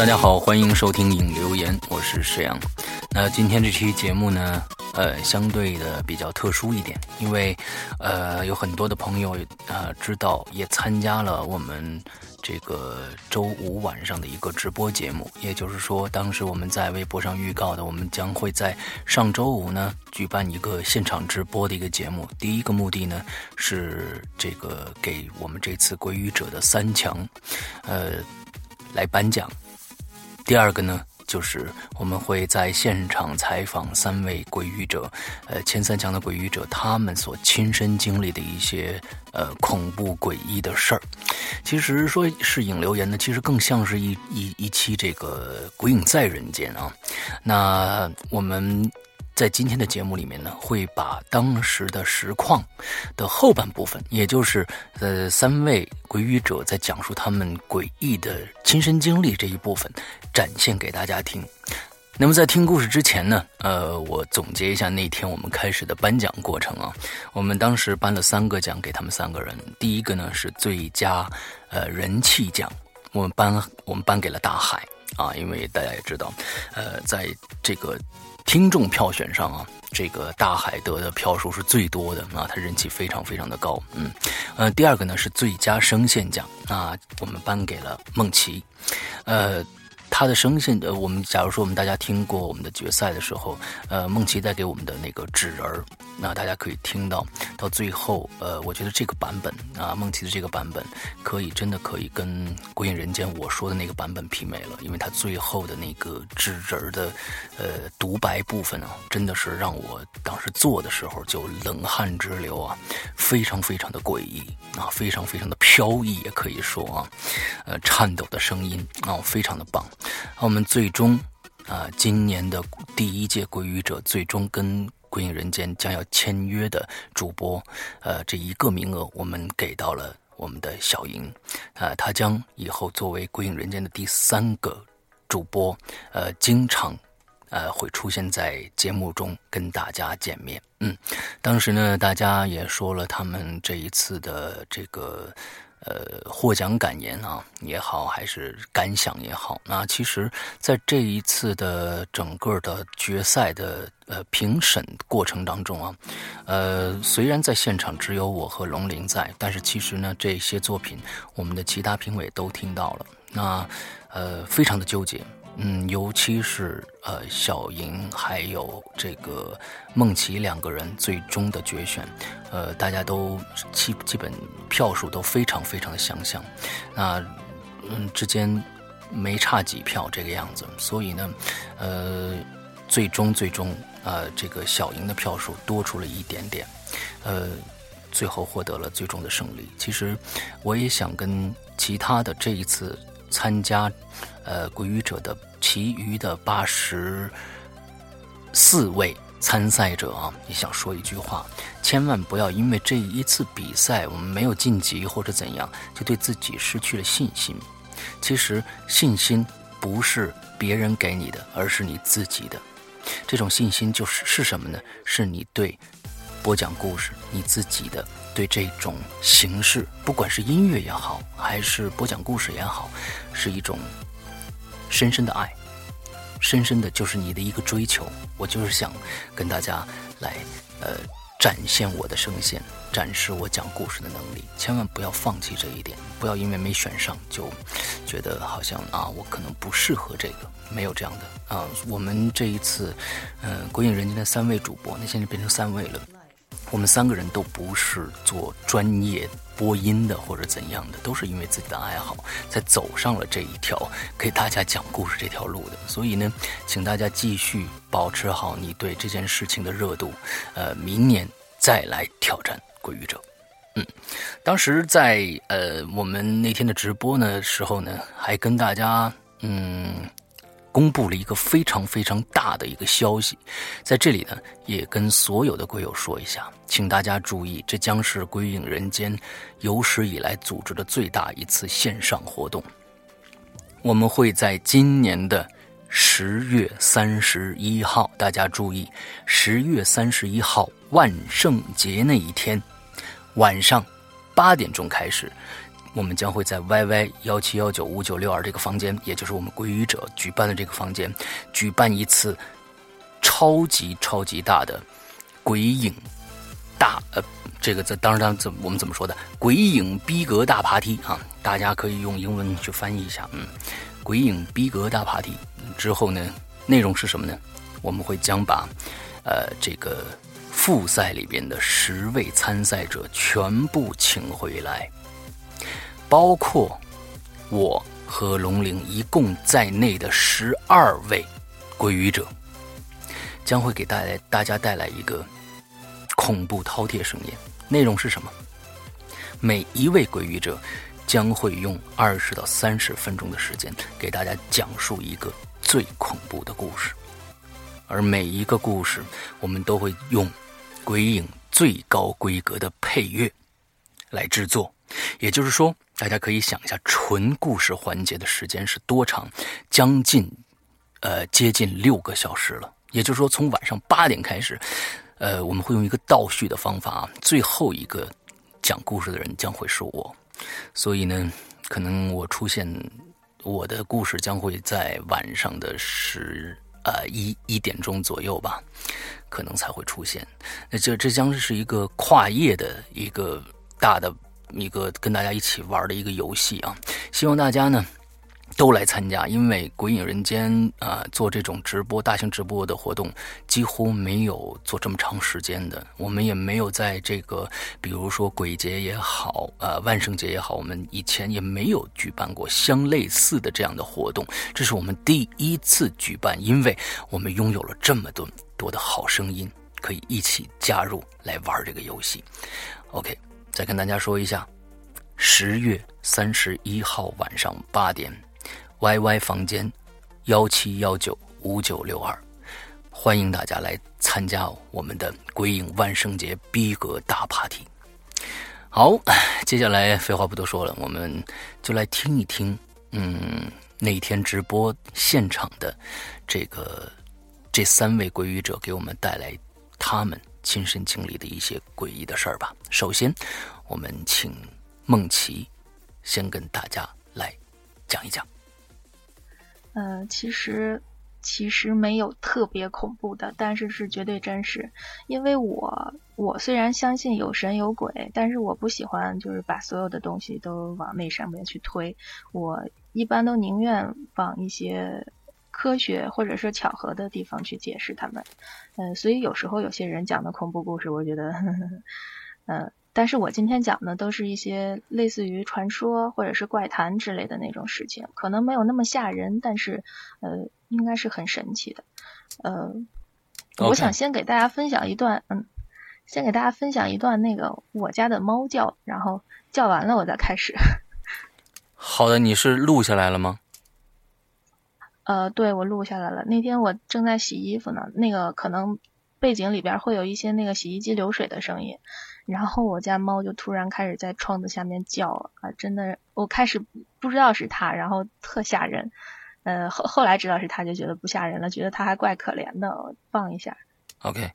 大家好，欢迎收听影留言，我是石阳。那今天这期节目呢，呃，相对的比较特殊一点，因为呃，有很多的朋友呃知道，也参加了我们这个周五晚上的一个直播节目。也就是说，当时我们在微博上预告的，我们将会在上周五呢举办一个现场直播的一个节目。第一个目的呢是这个给我们这次归于者的三强，呃。来颁奖。第二个呢，就是我们会在现场采访三位鬼语者，呃，前三强的鬼语者，他们所亲身经历的一些呃恐怖诡异的事儿。其实说是影留言呢，其实更像是一一一期这个鬼影在人间啊。那我们。在今天的节目里面呢，会把当时的实况的后半部分，也就是呃三位鬼语者在讲述他们诡异的亲身经历这一部分，展现给大家听。那么在听故事之前呢，呃，我总结一下那天我们开始的颁奖过程啊。我们当时颁了三个奖给他们三个人，第一个呢是最佳呃人气奖，我们颁我们颁给了大海啊，因为大家也知道，呃，在这个。听众票选上啊，这个大海得的票数是最多的啊，他人气非常非常的高。嗯，呃，第二个呢是最佳声线奖，那我们颁给了梦琪。呃，他的声线，呃，我们假如说我们大家听过我们的决赛的时候，呃，梦琪带给我们的那个纸人儿，那大家可以听到，到最后，呃，我觉得这个版本啊，梦琪的这个版本，可以真的可以跟《鬼影人间》我说的那个版本媲美了，因为他最后的那个纸人儿的，呃，独白部分啊，真的是让我当时做的时候就冷汗直流啊，非常非常的诡异啊，非常非常的飘逸，也可以说啊，呃，颤抖的声音啊，非常的棒。好我们最终，啊，今年的第一届鬼语者最终跟鬼影人间将要签约的主播，呃，这一个名额我们给到了我们的小莹，啊，他将以后作为鬼影人间的第三个主播，呃，经常，呃，会出现在节目中跟大家见面。嗯，当时呢，大家也说了他们这一次的这个。呃，获奖感言啊也好，还是感想也好，那其实，在这一次的整个的决赛的呃评审过程当中啊，呃，虽然在现场只有我和龙鳞在，但是其实呢，这些作品我们的其他评委都听到了，那呃，非常的纠结。嗯，尤其是呃，小莹还有这个孟琪两个人最终的决选，呃，大家都基基本票数都非常非常的相像，那嗯之间没差几票这个样子，所以呢，呃，最终最终呃，这个小莹的票数多出了一点点，呃，最后获得了最终的胜利。其实我也想跟其他的这一次参加呃鬼语者的。其余的八十四位参赛者啊，也想说一句话：千万不要因为这一次比赛我们没有晋级或者怎样，就对自己失去了信心。其实信心不是别人给你的，而是你自己的。这种信心就是是什么呢？是你对播讲故事，你自己的对这种形式，不管是音乐也好，还是播讲故事也好，是一种。深深的爱，深深的就是你的一个追求。我就是想跟大家来，呃，展现我的声线，展示我讲故事的能力。千万不要放弃这一点，不要因为没选上就觉得好像啊，我可能不适合这个。没有这样的啊。我们这一次，嗯，鬼影人间的三位主播，那现在变成三位了。我们三个人都不是做专业播音的，或者怎样的，都是因为自己的爱好才走上了这一条给大家讲故事这条路的。所以呢，请大家继续保持好你对这件事情的热度，呃，明年再来挑战鬼语者。嗯，当时在呃我们那天的直播呢时候呢，还跟大家嗯。公布了一个非常非常大的一个消息，在这里呢，也跟所有的鬼友说一下，请大家注意，这将是《鬼影人间》有史以来组织的最大一次线上活动。我们会在今年的十月三十一号，大家注意，十月三十一号万圣节那一天晚上八点钟开始。我们将会在 YY 幺七幺九五九六二这个房间，也就是我们归语者举办的这个房间，举办一次超级超级大的鬼影大呃，这个在当然怎我们怎么说的鬼影逼格大爬梯啊？大家可以用英文去翻译一下，嗯，鬼影逼格大爬梯之后呢，内容是什么呢？我们会将把呃这个复赛里边的十位参赛者全部请回来。包括我和龙陵一共在内的十二位鬼语者，将会给带来大家带来一个恐怖饕餮盛宴。内容是什么？每一位鬼语者将会用二十到三十分钟的时间给大家讲述一个最恐怖的故事，而每一个故事我们都会用鬼影最高规格的配乐来制作。也就是说。大家可以想一下，纯故事环节的时间是多长？将近，呃，接近六个小时了。也就是说，从晚上八点开始，呃，我们会用一个倒叙的方法，最后一个讲故事的人将会是我。所以呢，可能我出现，我的故事将会在晚上的十呃一一点钟左右吧，可能才会出现。那这这将是一个跨页的一个大的。一个跟大家一起玩的一个游戏啊，希望大家呢，都来参加，因为《鬼影人间》啊，做这种直播、大型直播的活动，几乎没有做这么长时间的。我们也没有在这个，比如说鬼节也好，呃，万圣节也好，我们以前也没有举办过相类似的这样的活动。这是我们第一次举办，因为我们拥有了这么多多的好声音，可以一起加入来玩这个游戏。OK，再跟大家说一下，十月三十一号晚上八点。Y Y 房间，幺七幺九五九六二，欢迎大家来参加我们的鬼影万圣节逼格大 party。好，接下来废话不多说了，我们就来听一听，嗯，那天直播现场的这个这三位鬼语者给我们带来他们亲身经历的一些诡异的事儿吧。首先，我们请梦琪先跟大家来讲一讲。嗯，其实其实没有特别恐怖的，但是是绝对真实。因为我我虽然相信有神有鬼，但是我不喜欢就是把所有的东西都往那上面去推。我一般都宁愿往一些科学或者是巧合的地方去解释他们。嗯，所以有时候有些人讲的恐怖故事，我觉得，嗯。但是我今天讲的都是一些类似于传说或者是怪谈之类的那种事情，可能没有那么吓人，但是呃，应该是很神奇的。呃，我想先给大家分享一段，嗯，先给大家分享一段那个我家的猫叫，然后叫完了我再开始。好的，你是录下来了吗？呃，对，我录下来了。那天我正在洗衣服呢，那个可能背景里边会有一些那个洗衣机流水的声音。然后我家猫就突然开始在窗子下面叫啊，真的，我开始不知道是它，然后特吓人，呃后后来知道是它，就觉得不吓人了，觉得它还怪可怜的，放一下。OK。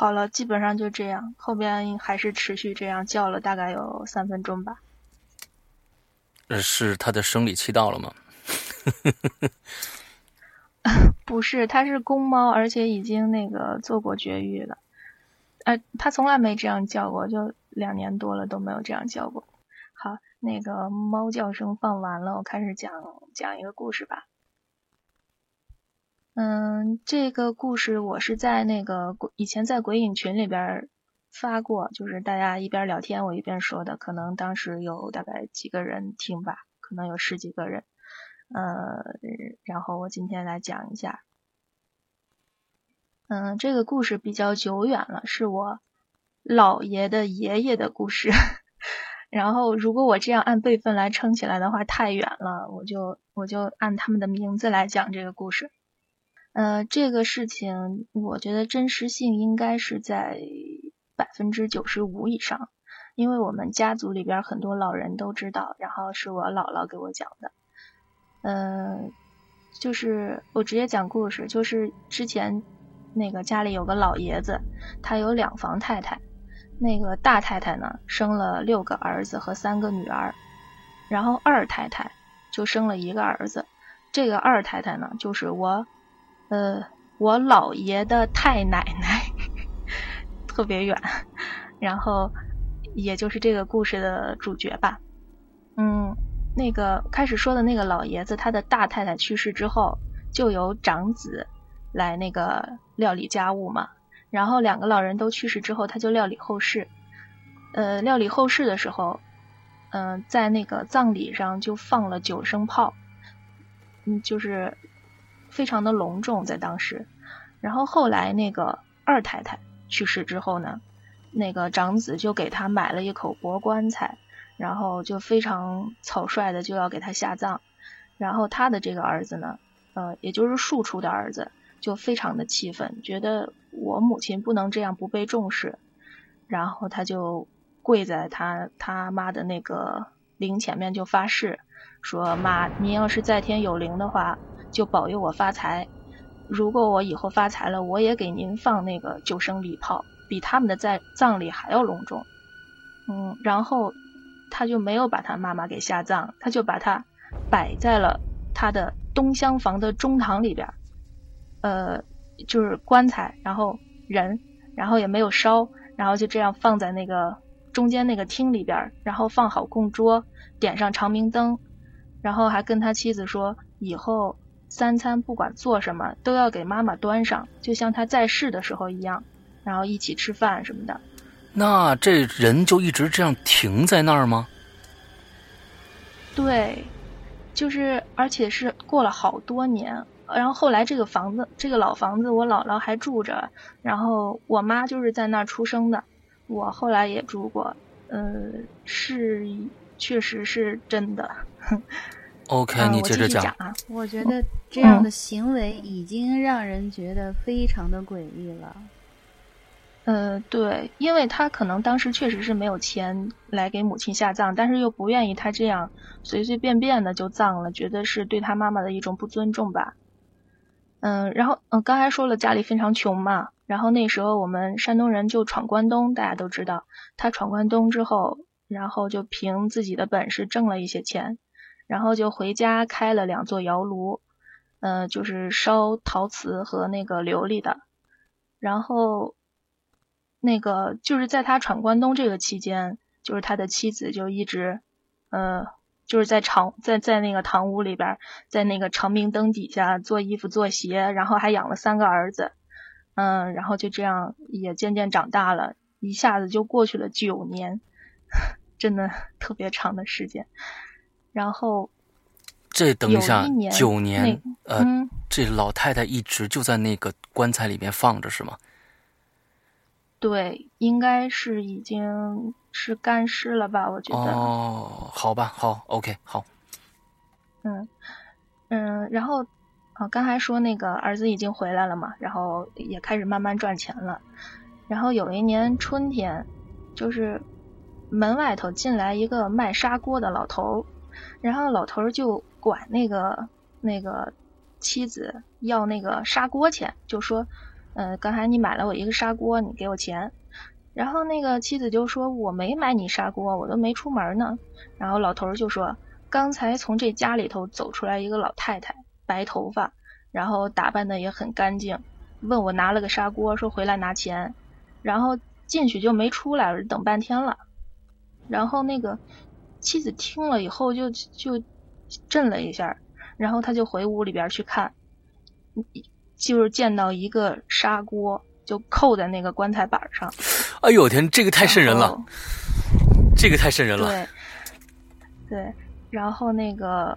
好了，基本上就这样，后边还是持续这样叫了大概有三分钟吧。是它的生理期到了吗？不是，它是公猫，而且已经那个做过绝育了。呃，它从来没这样叫过，就两年多了都没有这样叫过。好，那个猫叫声放完了，我开始讲讲一个故事吧。嗯，这个故事我是在那个以前在鬼影群里边发过，就是大家一边聊天我一边说的，可能当时有大概几个人听吧，可能有十几个人。呃，然后我今天来讲一下。嗯，这个故事比较久远了，是我姥爷的爷爷的故事。然后如果我这样按辈分来称起来的话，太远了，我就我就按他们的名字来讲这个故事。呃，这个事情我觉得真实性应该是在百分之九十五以上，因为我们家族里边很多老人都知道，然后是我姥姥给我讲的。嗯，就是我直接讲故事，就是之前那个家里有个老爷子，他有两房太太，那个大太太呢生了六个儿子和三个女儿，然后二太太就生了一个儿子，这个二太太呢就是我。呃，我姥爷的太奶奶特别远，然后也就是这个故事的主角吧。嗯，那个开始说的那个老爷子，他的大太太去世之后，就由长子来那个料理家务嘛。然后两个老人都去世之后，他就料理后事。呃，料理后事的时候，嗯，在那个葬礼上就放了九声炮，嗯，就是。非常的隆重，在当时，然后后来那个二太太去世之后呢，那个长子就给他买了一口薄棺材，然后就非常草率的就要给他下葬，然后他的这个儿子呢，呃，也就是庶出的儿子，就非常的气愤，觉得我母亲不能这样不被重视，然后他就跪在他他妈的那个灵前面就发誓，说妈，您要是在天有灵的话。就保佑我发财，如果我以后发财了，我也给您放那个九生礼炮，比他们的在葬礼还要隆重。嗯，然后他就没有把他妈妈给下葬，他就把他摆在了他的东厢房的中堂里边，呃，就是棺材，然后人，然后也没有烧，然后就这样放在那个中间那个厅里边，然后放好供桌，点上长明灯，然后还跟他妻子说，以后三餐不管做什么都要给妈妈端上，就像他在世的时候一样，然后一起吃饭什么的。那这人就一直这样停在那儿吗？对，就是而且是过了好多年，然后后来这个房子，这个老房子，我姥姥还住着，然后我妈就是在那儿出生的，我后来也住过，呃，是确实是真的。OK，、嗯你接着我继续讲啊，我觉得这样的行为已经让人觉得非常的诡异了。呃，对，因为他可能当时确实是没有钱来给母亲下葬，但是又不愿意他这样随随便便的就葬了，觉得是对他妈妈的一种不尊重吧。嗯，然后嗯，刚才说了家里非常穷嘛，然后那时候我们山东人就闯关东，大家都知道，他闯关东之后，然后就凭自己的本事挣了一些钱，然后就回家开了两座窑炉，呃，就是烧陶瓷和那个琉璃的，然后。那个就是在他闯关东这个期间，就是他的妻子就一直，呃，就是在长在在那个堂屋里边，在那个长明灯底下做衣服做鞋，然后还养了三个儿子，嗯，然后就这样也渐渐长大了，一下子就过去了九年，真的特别长的时间。然后这等一下九年，呃，嗯，这老太太一直就在那个棺材里面放着是吗？对，应该是已经是干尸了吧？我觉得。哦，好吧，好，OK，好，嗯嗯，然后啊，刚才说那个儿子已经回来了嘛，然后也开始慢慢赚钱了。然后有一年春天，就是门外头进来一个卖砂锅的老头儿，然后老头儿就管那个那个妻子要那个砂锅钱，就说，呃，刚才你买了我一个砂锅，你给我钱。然后那个妻子就说：“我没买你砂锅，我都没出门呢。”然后老头儿就说：“刚才从这家里头走出来一个老太太，白头发，然后打扮的也很干净，问我拿了个砂锅，说回来拿钱，然后进去就没出来，等半天了。然后那个妻子听了以后就就震了一下，然后他就回屋里边去看，就是见到一个砂锅就扣在那个棺材板上，哎呦我天，这个太瘆人了，这个太瘆人了。对，对，然后那个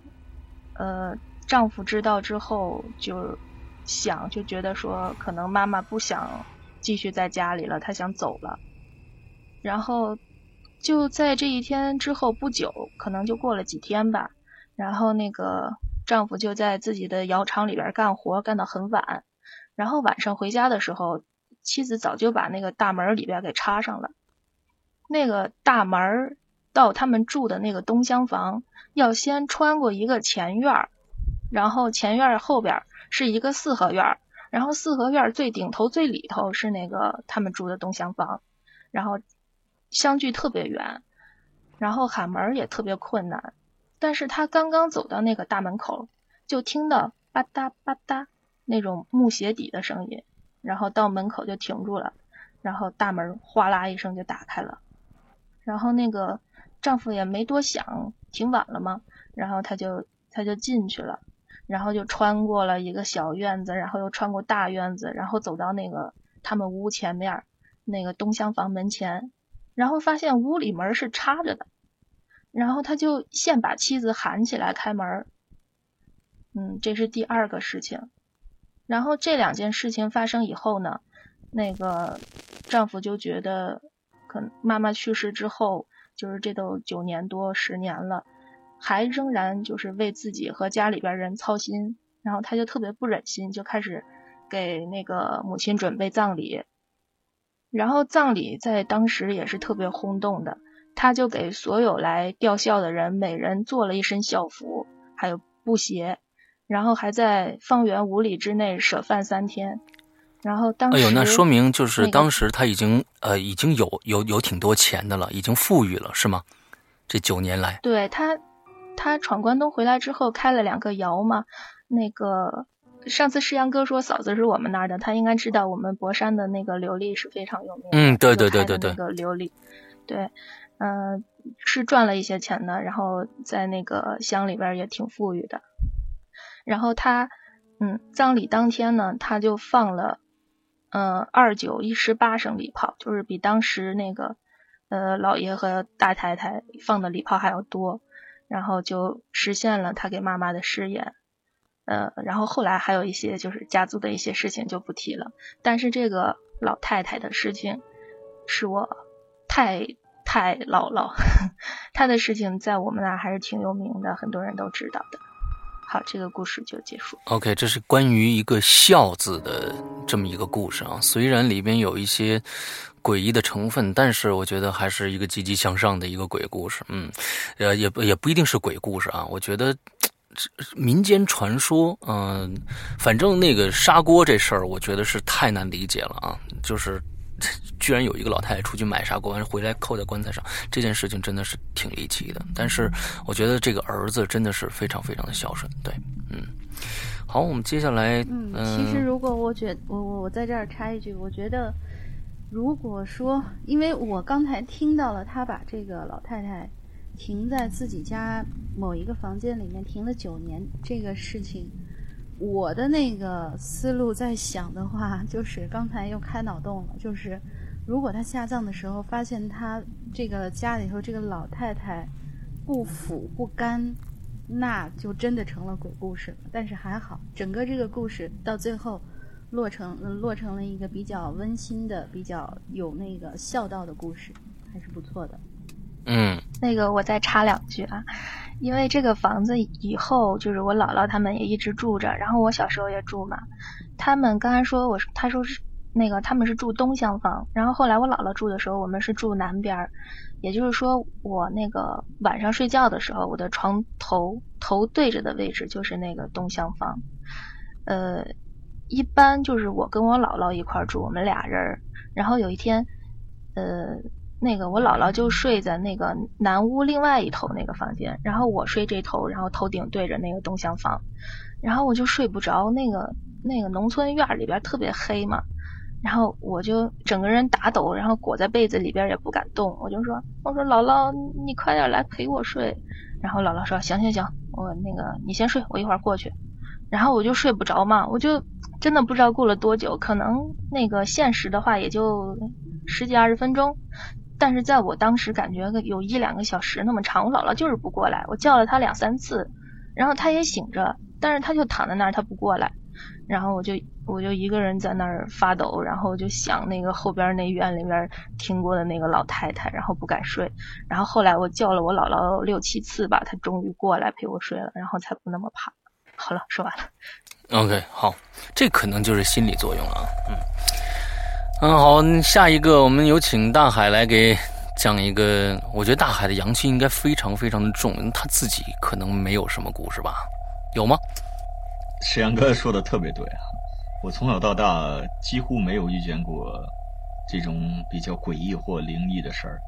呃，丈夫知道之后就想，就觉得说可能妈妈不想继续在家里了，她想走了。然后就在这一天之后不久，可能就过了几天吧，然后那个丈夫就在自己的窑厂里边干活，干到很晚。然后晚上回家的时候，妻子早就把那个大门里边给插上了。那个大门到他们住的那个东厢房，要先穿过一个前院，然后前院后边是一个四合院，然后四合院最顶头最里头是那个他们住的东厢房，然后相距特别远，然后喊门也特别困难。但是他刚刚走到那个大门口，就听到吧嗒吧嗒那种木鞋底的声音，然后到门口就停住了，然后大门哗啦一声就打开了。然后那个丈夫也没多想，挺晚了嘛，然后他就他就进去了，然后就穿过了一个小院子，然后又穿过大院子，然后走到那个他们屋前面那个东厢房门前，然后发现屋里门是插着的，然后他就现把妻子喊起来开门。嗯，这是第二个事情。然后这两件事情发生以后呢，那个丈夫就觉得。可妈妈去世之后，就是这都九年多十年了，还仍然就是为自己和家里边人操心，然后他就特别不忍心，就开始给那个母亲准备葬礼。然后葬礼在当时也是特别轰动的，他就给所有来吊孝的人每人做了一身孝服，还有布鞋，然后还在方圆五里之内舍饭三天。然后当时，哎呦，那说明就是当时他已经呃已经有有有挺多钱的了，已经富裕了，是吗？这九年来，对他，他闯关东回来之后开了两个窑嘛。那个上次诗阳哥说嫂子是我们那儿的，他应该知道我们博山的那个琉璃是非常有名的。嗯，对对对对对，那个琉璃，对，嗯，是赚了一些钱的，然后在那个乡里边也挺富裕的。然后他，嗯，葬礼当天呢，他就放了。嗯，二九一十八声礼炮，就是比当时那个呃老爷和大太太放的礼炮还要多，然后就实现了他给妈妈的誓言。呃，然后后来还有一些就是家族的一些事情就不提了。但是这个老太太的事情，是我太太姥姥，她的事情在我们那还是挺有名的，很多人都知道的。好，这个故事就结束。OK，这是关于一个“孝”字的这么一个故事啊。虽然里边有一些诡异的成分，但是我觉得还是一个积极向上的一个鬼故事。嗯，呃，也不也不一定是鬼故事啊。我觉得民间传说，嗯，反正那个砂锅这事儿，我觉得是太难理解了啊。就是。居然有一个老太太出去买砂锅，完回来扣在棺材上，这件事情真的是挺离奇的。但是我觉得这个儿子真的是非常非常的孝顺。对，嗯，好，我们接下来，嗯，其实如果我觉我我我在这儿插一句，我觉得如果说，因为我刚才听到了他把这个老太太停在自己家某一个房间里面停了九年这个事情。我的那个思路在想的话，就是刚才又开脑洞了，就是如果他下葬的时候发现他这个家里头这个老太太不腐不干，那就真的成了鬼故事了。但是还好，整个这个故事到最后落成落成了一个比较温馨的、比较有那个孝道的故事，还是不错的。嗯，那个我再插两句啊。因为这个房子以后就是我姥姥他们也一直住着，然后我小时候也住嘛。他们刚才说我，他说是那个他们是住东厢房，然后后来我姥姥住的时候，我们是住南边儿。也就是说，我那个晚上睡觉的时候，我的床头头对着的位置就是那个东厢房。呃，一般就是我跟我姥姥一块住，我们俩人儿。然后有一天，呃。那个我姥姥就睡在那个南屋另外一头那个房间，然后我睡这头，然后头顶对着那个东厢房，然后我就睡不着。那个那个农村院里边特别黑嘛，然后我就整个人打抖，然后裹在被子里边也不敢动。我就说，我说姥姥，你快点来陪我睡。然后姥姥说，行行行，我那个你先睡，我一会儿过去。然后我就睡不着嘛，我就真的不知道过了多久，可能那个现实的话也就十几二十分钟。但是在我当时感觉有一两个小时那么长，我姥姥就是不过来，我叫了她两三次，然后她也醒着，但是她就躺在那儿，她不过来，然后我就我就一个人在那儿发抖，然后就想那个后边那院里边听过的那个老太太，然后不敢睡，然后后来我叫了我姥姥六七次吧，她终于过来陪我睡了，然后才不那么怕。好了，说完了。OK，好，这可能就是心理作用了啊，嗯。嗯，好，下一个我们有请大海来给讲一个。我觉得大海的阳气应该非常非常的重，他自己可能没有什么故事吧？有吗？石阳哥说的特别对啊，我从小到大几乎没有遇见过这种比较诡异或灵异的事儿。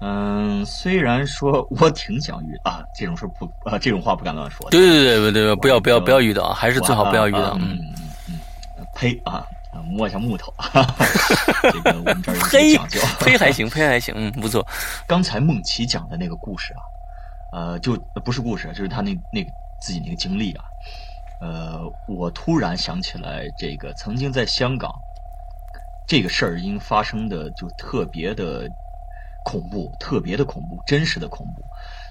嗯，虽然说我挺想遇啊，这种事不啊，这种话不敢乱说。对对对对对，不要不要不要遇到，还是最好不要遇到。嗯嗯嗯，呸啊！摸一下木头，这个我们这儿有讲究。呸还行，呸还行，嗯，不错。刚才梦琪讲的那个故事啊，呃，就不是故事，就是他那那个自己那个经历啊。呃，我突然想起来，这个曾经在香港，这个事儿因发生的就特别的恐怖，特别的恐怖，真实的恐怖，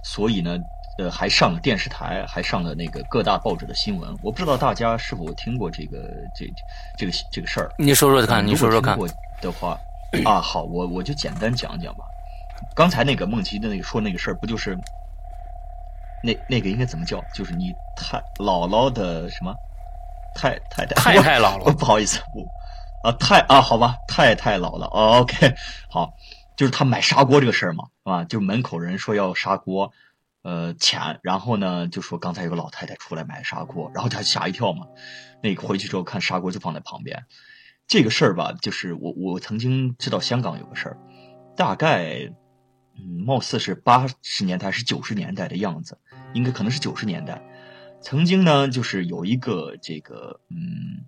所以呢。呃，还上了电视台，还上了那个各大报纸的新闻。我不知道大家是否听过这个这这个这个事儿。你说说看，你说说看。过的话，啊，好，我我就简单讲讲吧。刚才那个梦琪的那个说那个事儿，不就是那那个应该怎么叫？就是你太姥姥的什么太太太太太姥姥？不好意思，我啊太啊好吧，太太姥姥。OK，好，就是他买砂锅这个事儿嘛，啊，就门口人说要砂锅。呃钱，然后呢就说刚才有个老太太出来买砂锅，然后他吓一跳嘛，那个回去之后看砂锅就放在旁边，这个事儿吧，就是我我曾经知道香港有个事儿，大概嗯貌似是八十年代还是九十年代的样子，应该可能是九十年代，曾经呢就是有一个这个嗯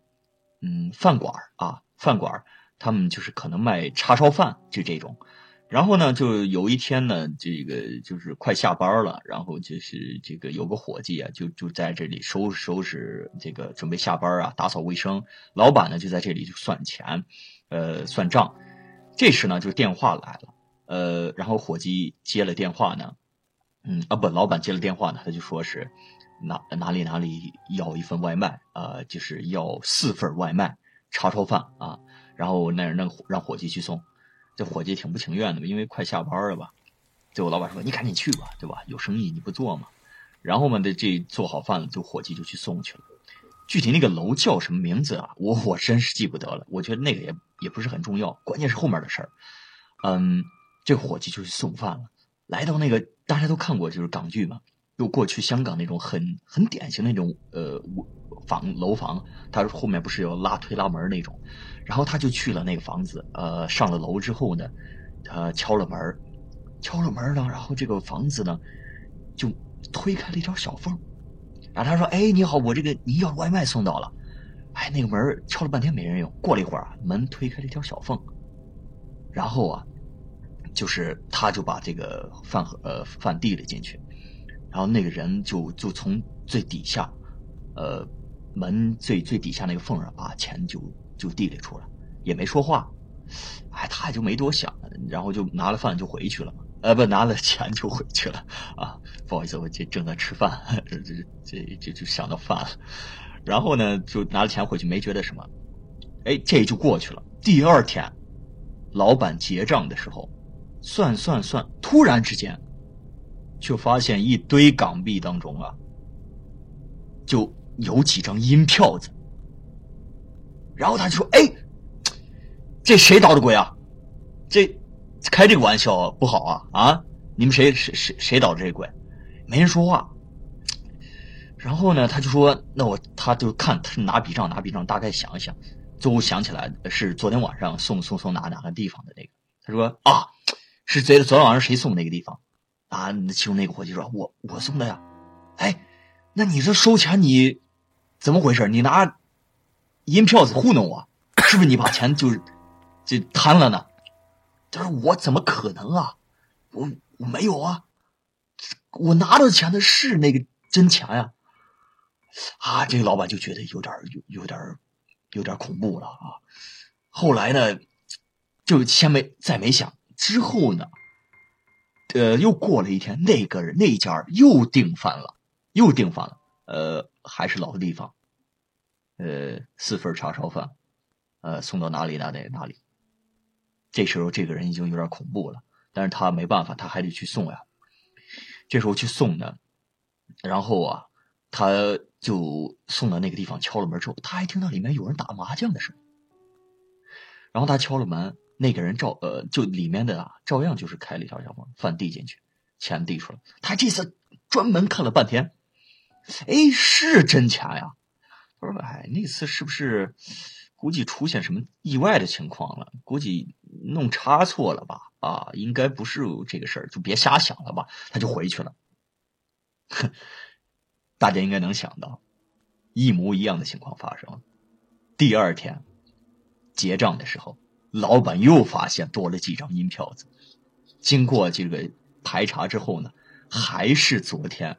嗯饭馆啊饭馆，他们就是可能卖叉烧饭就这种。然后呢，就有一天呢，这个就是快下班了，然后就是这个有个伙计啊，就就在这里收拾收拾这个准备下班啊，打扫卫生。老板呢就在这里就算钱，呃，算账。这时呢，就电话来了，呃，然后伙计接了电话呢，嗯啊不，老板接了电话呢，他就说是哪哪里哪里要一份外卖，呃，就是要四份外卖叉烧饭啊，然后那那让伙计去送。这伙计挺不情愿的，因为快下班了吧。最后老板说：“你赶紧去吧，对吧？有生意你不做吗？”然后嘛，这这做好饭了，就伙计就去送去了。具体那个楼叫什么名字啊？我我真是记不得了。我觉得那个也也不是很重要，关键是后面的事儿。嗯，这伙计就去送饭了。来到那个大家都看过，就是港剧嘛，就过去香港那种很很典型那种呃房楼房，它后面不是有拉推拉门那种。然后他就去了那个房子，呃，上了楼之后呢，他敲了门敲了门呢，然后这个房子呢，就推开了一条小缝，然后他说：“哎，你好，我这个你要外卖送到了。”哎，那个门敲了半天没人用，过了一会儿啊，门推开了一条小缝，然后啊，就是他就把这个饭盒呃饭递了进去，然后那个人就就从最底下，呃，门最最底下那个缝上把钱就。就递了出来，也没说话，哎，他也就没多想，然后就拿了饭就回去了，呃，不，拿了钱就回去了啊，不好意思，我这正在吃饭，这这这这就想到饭了，然后呢，就拿了钱回去，没觉得什么，哎，这就过去了。第二天，老板结账的时候，算算算，突然之间，就发现一堆港币当中啊，就有几张银票子。然后他就说：“哎，这谁捣的鬼啊？这开这个玩笑不好啊！啊，你们谁谁谁谁捣的这个鬼？没人说话。然后呢，他就说：那我他就看他拿笔账拿笔账，大概想一想，最后想起来是昨天晚上送送送哪哪个地方的那个。他说：啊，是昨昨天晚上谁送那个地方？啊，其中那个伙计说：我我送的呀。哎，那你这收钱你怎么回事？你拿？”银票子糊弄我，是不是你把钱就是就贪了呢？他说我怎么可能啊？我我没有啊，我拿到钱的是那个真钱呀！啊，这个老板就觉得有点有有点有点恐怖了啊。后来呢，就先没再没想，之后呢，呃，又过了一天，那个人那家又订饭了，又订饭了，呃，还是老地方。呃，四份叉烧饭，呃，送到哪里哪里哪里。这时候这个人已经有点恐怖了，但是他没办法，他还得去送呀。这时候去送呢，然后啊，他就送到那个地方，敲了门之后，他还听到里面有人打麻将的声音。然后他敲了门，那个人照呃，就里面的啊，照样就是开了一条小缝，饭递进去，钱递出来。他这次专门看了半天，哎，是真钱呀。他说：“哎，那次是不是估计出现什么意外的情况了？估计弄差错了吧？啊，应该不是这个事儿，就别瞎想了吧。”他就回去了。哼，大家应该能想到，一模一样的情况发生。第二天结账的时候，老板又发现多了几张银票子。经过这个排查之后呢，还是昨天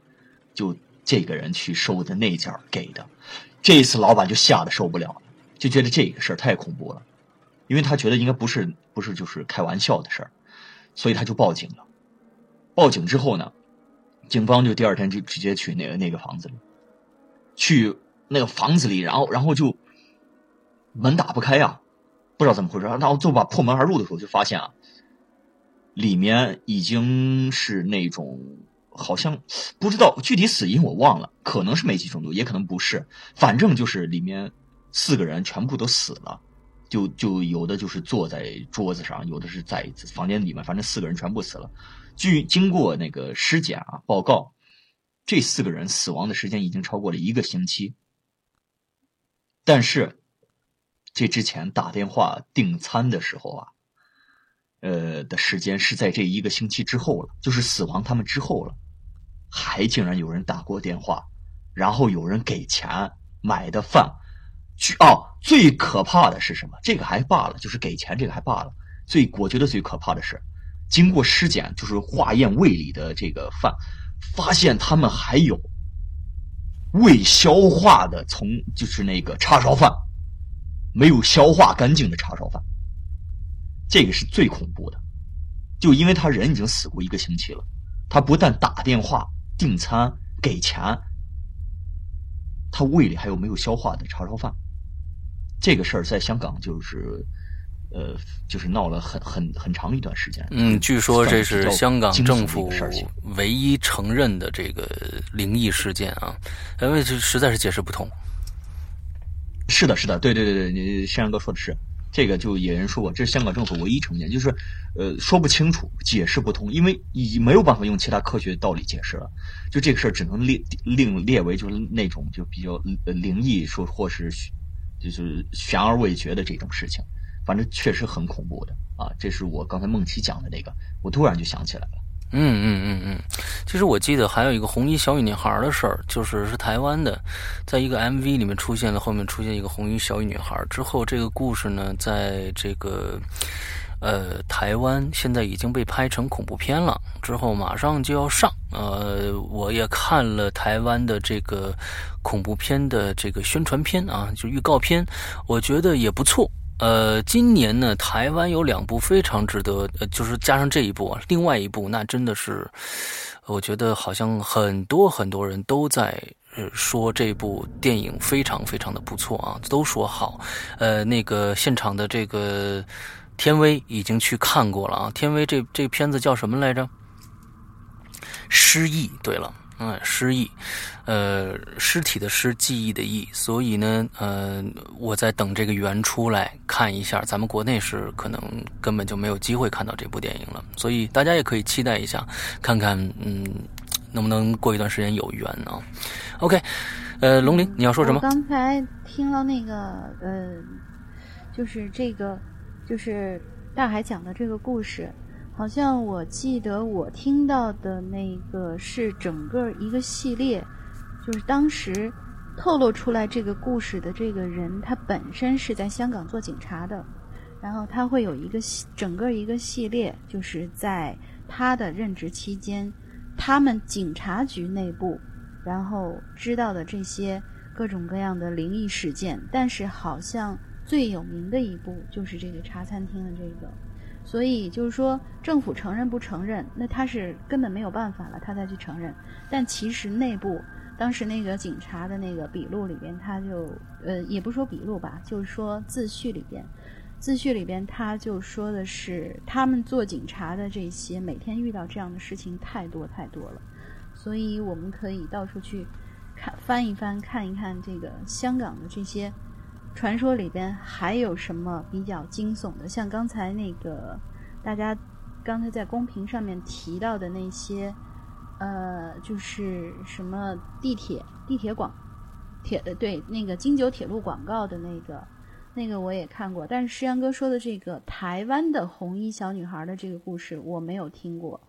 就这个人去收的那件给的。这一次，老板就吓得受不了了，就觉得这个事儿太恐怖了，因为他觉得应该不是不是就是开玩笑的事儿，所以他就报警了。报警之后呢，警方就第二天就直接去那个那个房子里，去那个房子里，然后然后就门打不开呀，不知道怎么回事，然后就把破门而入的时候就发现啊，里面已经是那种。好像不知道具体死因，我忘了，可能是煤气中毒，也可能不是。反正就是里面四个人全部都死了，就就有的就是坐在桌子上，有的是在房间里面，反正四个人全部死了。据经过那个尸检啊报告，这四个人死亡的时间已经超过了一个星期。但是，这之前打电话订餐的时候啊，呃的时间是在这一个星期之后了，就是死亡他们之后了，还竟然有人打过电话，然后有人给钱买的饭。去哦，最可怕的是什么？这个还罢了，就是给钱这个还罢了。最我觉得最可怕的是，经过尸检，就是化验胃里的这个饭，发现他们还有。未消化的，从就是那个叉烧饭，没有消化干净的叉烧饭，这个是最恐怖的。就因为他人已经死过一个星期了，他不但打电话订餐给钱，他胃里还有没有消化的叉烧饭。这个事儿在香港就是。呃，就是闹了很很很长一段时间。嗯，据说这是香港政府唯一承认的这个灵异事件啊，因为这实在是解释不通。是的，是的，对对对对，你山阳哥说的是这个，就有人说过，这是香港政府唯一承认，就是呃说不清楚，解释不通，因为已没有办法用其他科学道理解释了，就这个事儿只能列另列为就是那种就比较灵异说或是就是悬而未决的这种事情。反正确实很恐怖的啊！这是我刚才梦琪讲的那个，我突然就想起来了。嗯嗯嗯嗯，其实我记得还有一个红衣小女孩的事儿，就是是台湾的，在一个 MV 里面出现了，后面出现一个红衣小女孩之后，这个故事呢，在这个呃台湾现在已经被拍成恐怖片了，之后马上就要上。呃，我也看了台湾的这个恐怖片的这个宣传片啊，就预告片，我觉得也不错。呃，今年呢，台湾有两部非常值得，呃，就是加上这一部，另外一部那真的是，我觉得好像很多很多人都在说这部电影非常非常的不错啊，都说好。呃，那个现场的这个天威已经去看过了啊，天威这这片子叫什么来着？失忆。对了。嗯，失忆，呃，尸体的尸，记忆的忆，所以呢，呃，我在等这个缘出来看一下。咱们国内是可能根本就没有机会看到这部电影了，所以大家也可以期待一下，看看，嗯，能不能过一段时间有缘呢？OK，呃，龙鳞，你要说什么？刚才听了那个，呃，就是这个，就是大海讲的这个故事。好像我记得我听到的那个是整个一个系列，就是当时透露出来这个故事的这个人，他本身是在香港做警察的，然后他会有一个整个一个系列，就是在他的任职期间，他们警察局内部，然后知道的这些各种各样的灵异事件，但是好像最有名的一部就是这个茶餐厅的这个。所以就是说，政府承认不承认，那他是根本没有办法了，他再去承认。但其实内部当时那个警察的那个笔录里边，他就呃，也不说笔录吧，就是说自序里边，自序里边他就说的是，他们做警察的这些每天遇到这样的事情太多太多了，所以我们可以到处去看翻一翻，看一看这个香港的这些。传说里边还有什么比较惊悚的？像刚才那个大家刚才在公屏上面提到的那些，呃，就是什么地铁地铁广铁的对那个京九铁路广告的那个 那个我也看过，但是诗阳哥说的这个台湾的红衣小女孩的这个故事我没有听过。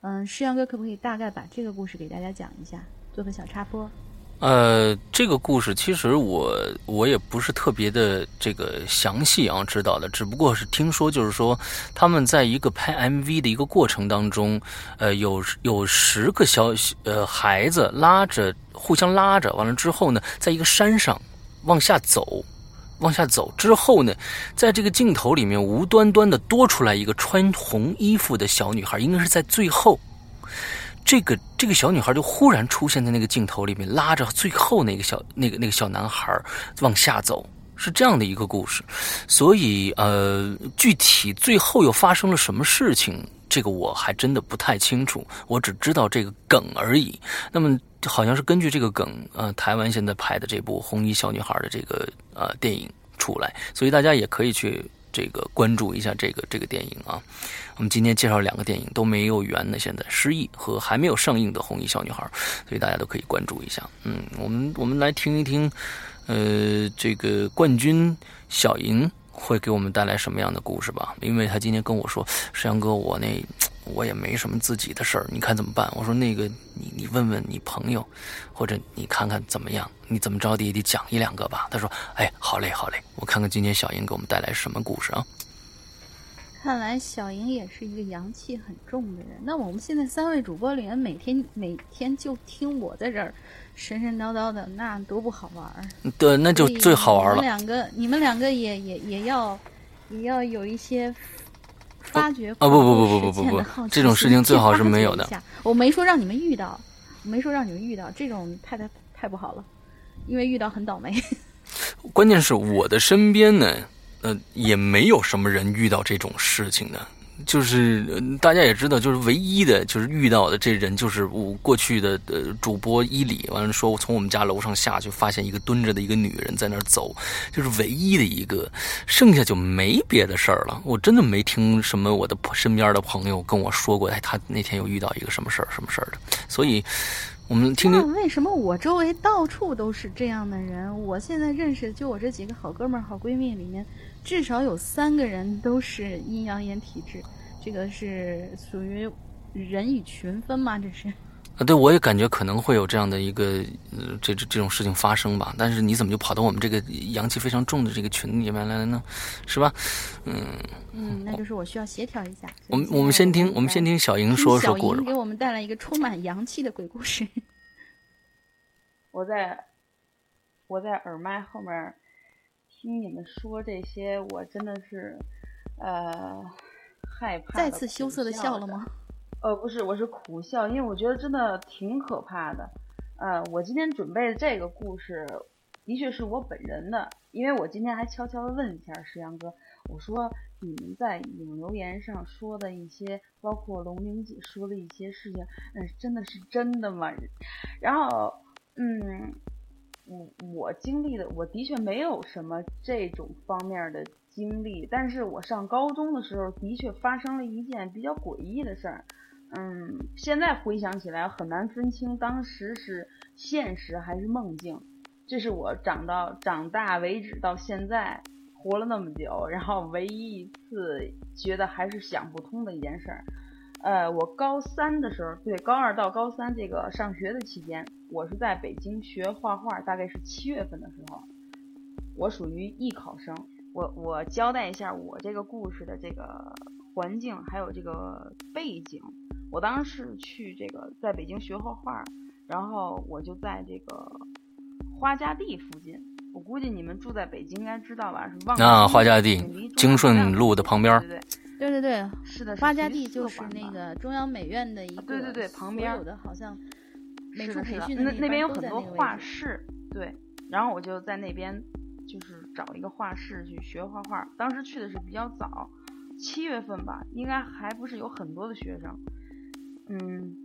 嗯，诗阳哥可不可以大概把这个故事给大家讲一下，做个小插播？呃，这个故事其实我我也不是特别的这个详细啊知道的，只不过是听说，就是说他们在一个拍 MV 的一个过程当中，呃，有有十个小呃孩子拉着互相拉着，完了之后呢，在一个山上往下走，往下走之后呢，在这个镜头里面无端端的多出来一个穿红衣服的小女孩，应该是在最后。这个这个小女孩就忽然出现在那个镜头里面，拉着最后那个小那个那个小男孩往下走，是这样的一个故事。所以呃，具体最后又发生了什么事情，这个我还真的不太清楚。我只知道这个梗而已。那么好像是根据这个梗，呃，台湾现在拍的这部《红衣小女孩》的这个呃电影出来，所以大家也可以去这个关注一下这个这个电影啊。我们今天介绍两个电影都没有缘的，现在《失忆》和还没有上映的《红衣小女孩》，所以大家都可以关注一下。嗯，我们我们来听一听，呃，这个冠军小莹会给我们带来什么样的故事吧？因为她今天跟我说：“石阳哥，我那我也没什么自己的事儿，你看怎么办？”我说：“那个，你你问问你朋友，或者你看看怎么样？你怎么着的也得讲一两个吧。”他说：“哎，好嘞，好嘞，我看看今天小英给我们带来什么故事啊？”看来小莹也是一个阳气很重的人。那我们现在三位主播里面，每天每天就听我在这儿神神叨叨的，那多不好玩儿。对，那就最好玩了。你们两个，你们两个也也也要也要有一些发掘啊！不不不不不不不，这种事情最好是没有的。我没说让你们遇到，没说让你们遇到这种太太太不好了，因为遇到很倒霉。关键是我的身边呢。呃，也没有什么人遇到这种事情的，就是大家也知道，就是唯一的，就是遇到的这人，就是我过去的呃主播伊里，完了说从我们家楼上下去，发现一个蹲着的一个女人在那儿走，就是唯一的一个，剩下就没别的事儿了。我真的没听什么我的身边的朋友跟我说过，哎，他那天又遇到一个什么事儿什么事儿的，所以。我们听听为什么我周围到处都是这样的人？我现在认识就我这几个好哥们儿、好闺蜜里面，至少有三个人都是阴阳眼体质，这个是属于人以群分吗？这是。啊，对，我也感觉可能会有这样的一个呃，这这这种事情发生吧。但是你怎么就跑到我们这个阳气非常重的这个群里面来了呢？是吧？嗯嗯，那就是我需要协调一下。我们我们先听，我们先听小莹说说故事。给我们带来一个充满阳气的鬼故事。我在我在耳麦后面听你们说这些，我真的是呃害怕。再次羞涩的笑了吗？呃，不是，我是苦笑，因为我觉得真的挺可怕的。呃，我今天准备的这个故事，的确是我本人的，因为我今天还悄悄的问一下石阳哥，我说你们在影留言上说的一些，包括龙玲姐说的一些事情，嗯真的是真的吗？然后，嗯，我我经历的，我的确没有什么这种方面的经历，但是我上高中的时候，的确发生了一件比较诡异的事儿。嗯，现在回想起来很难分清当时是现实还是梦境。这是我长到长大为止到现在活了那么久，然后唯一一次觉得还是想不通的一件事儿。呃，我高三的时候，对，高二到高三这个上学的期间，我是在北京学画画，大概是七月份的时候，我属于艺考生。我我交代一下我这个故事的这个环境还有这个背景。我当时是去这个在北京学画画，然后我就在这个花家地附近。我估计你们住在北京应该知道吧？是望啊，花家地，京顺路的旁边。对对对对对对，是的，花家地就是那个中央美院的一个对对对旁边有的好像美术培训那那边有很多画室，对。然后我就在那边就是找一个画室去学画画。当时去的是比较早，七月份吧，应该还不是有很多的学生。嗯，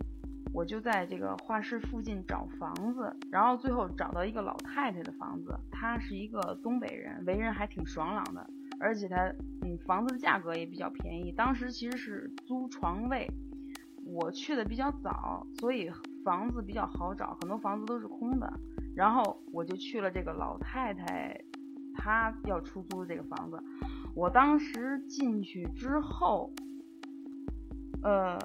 我就在这个画室附近找房子，然后最后找到一个老太太的房子。她是一个东北人，为人还挺爽朗的，而且它嗯房子的价格也比较便宜。当时其实是租床位，我去的比较早，所以房子比较好找，很多房子都是空的。然后我就去了这个老太太她要出租的这个房子。我当时进去之后，呃。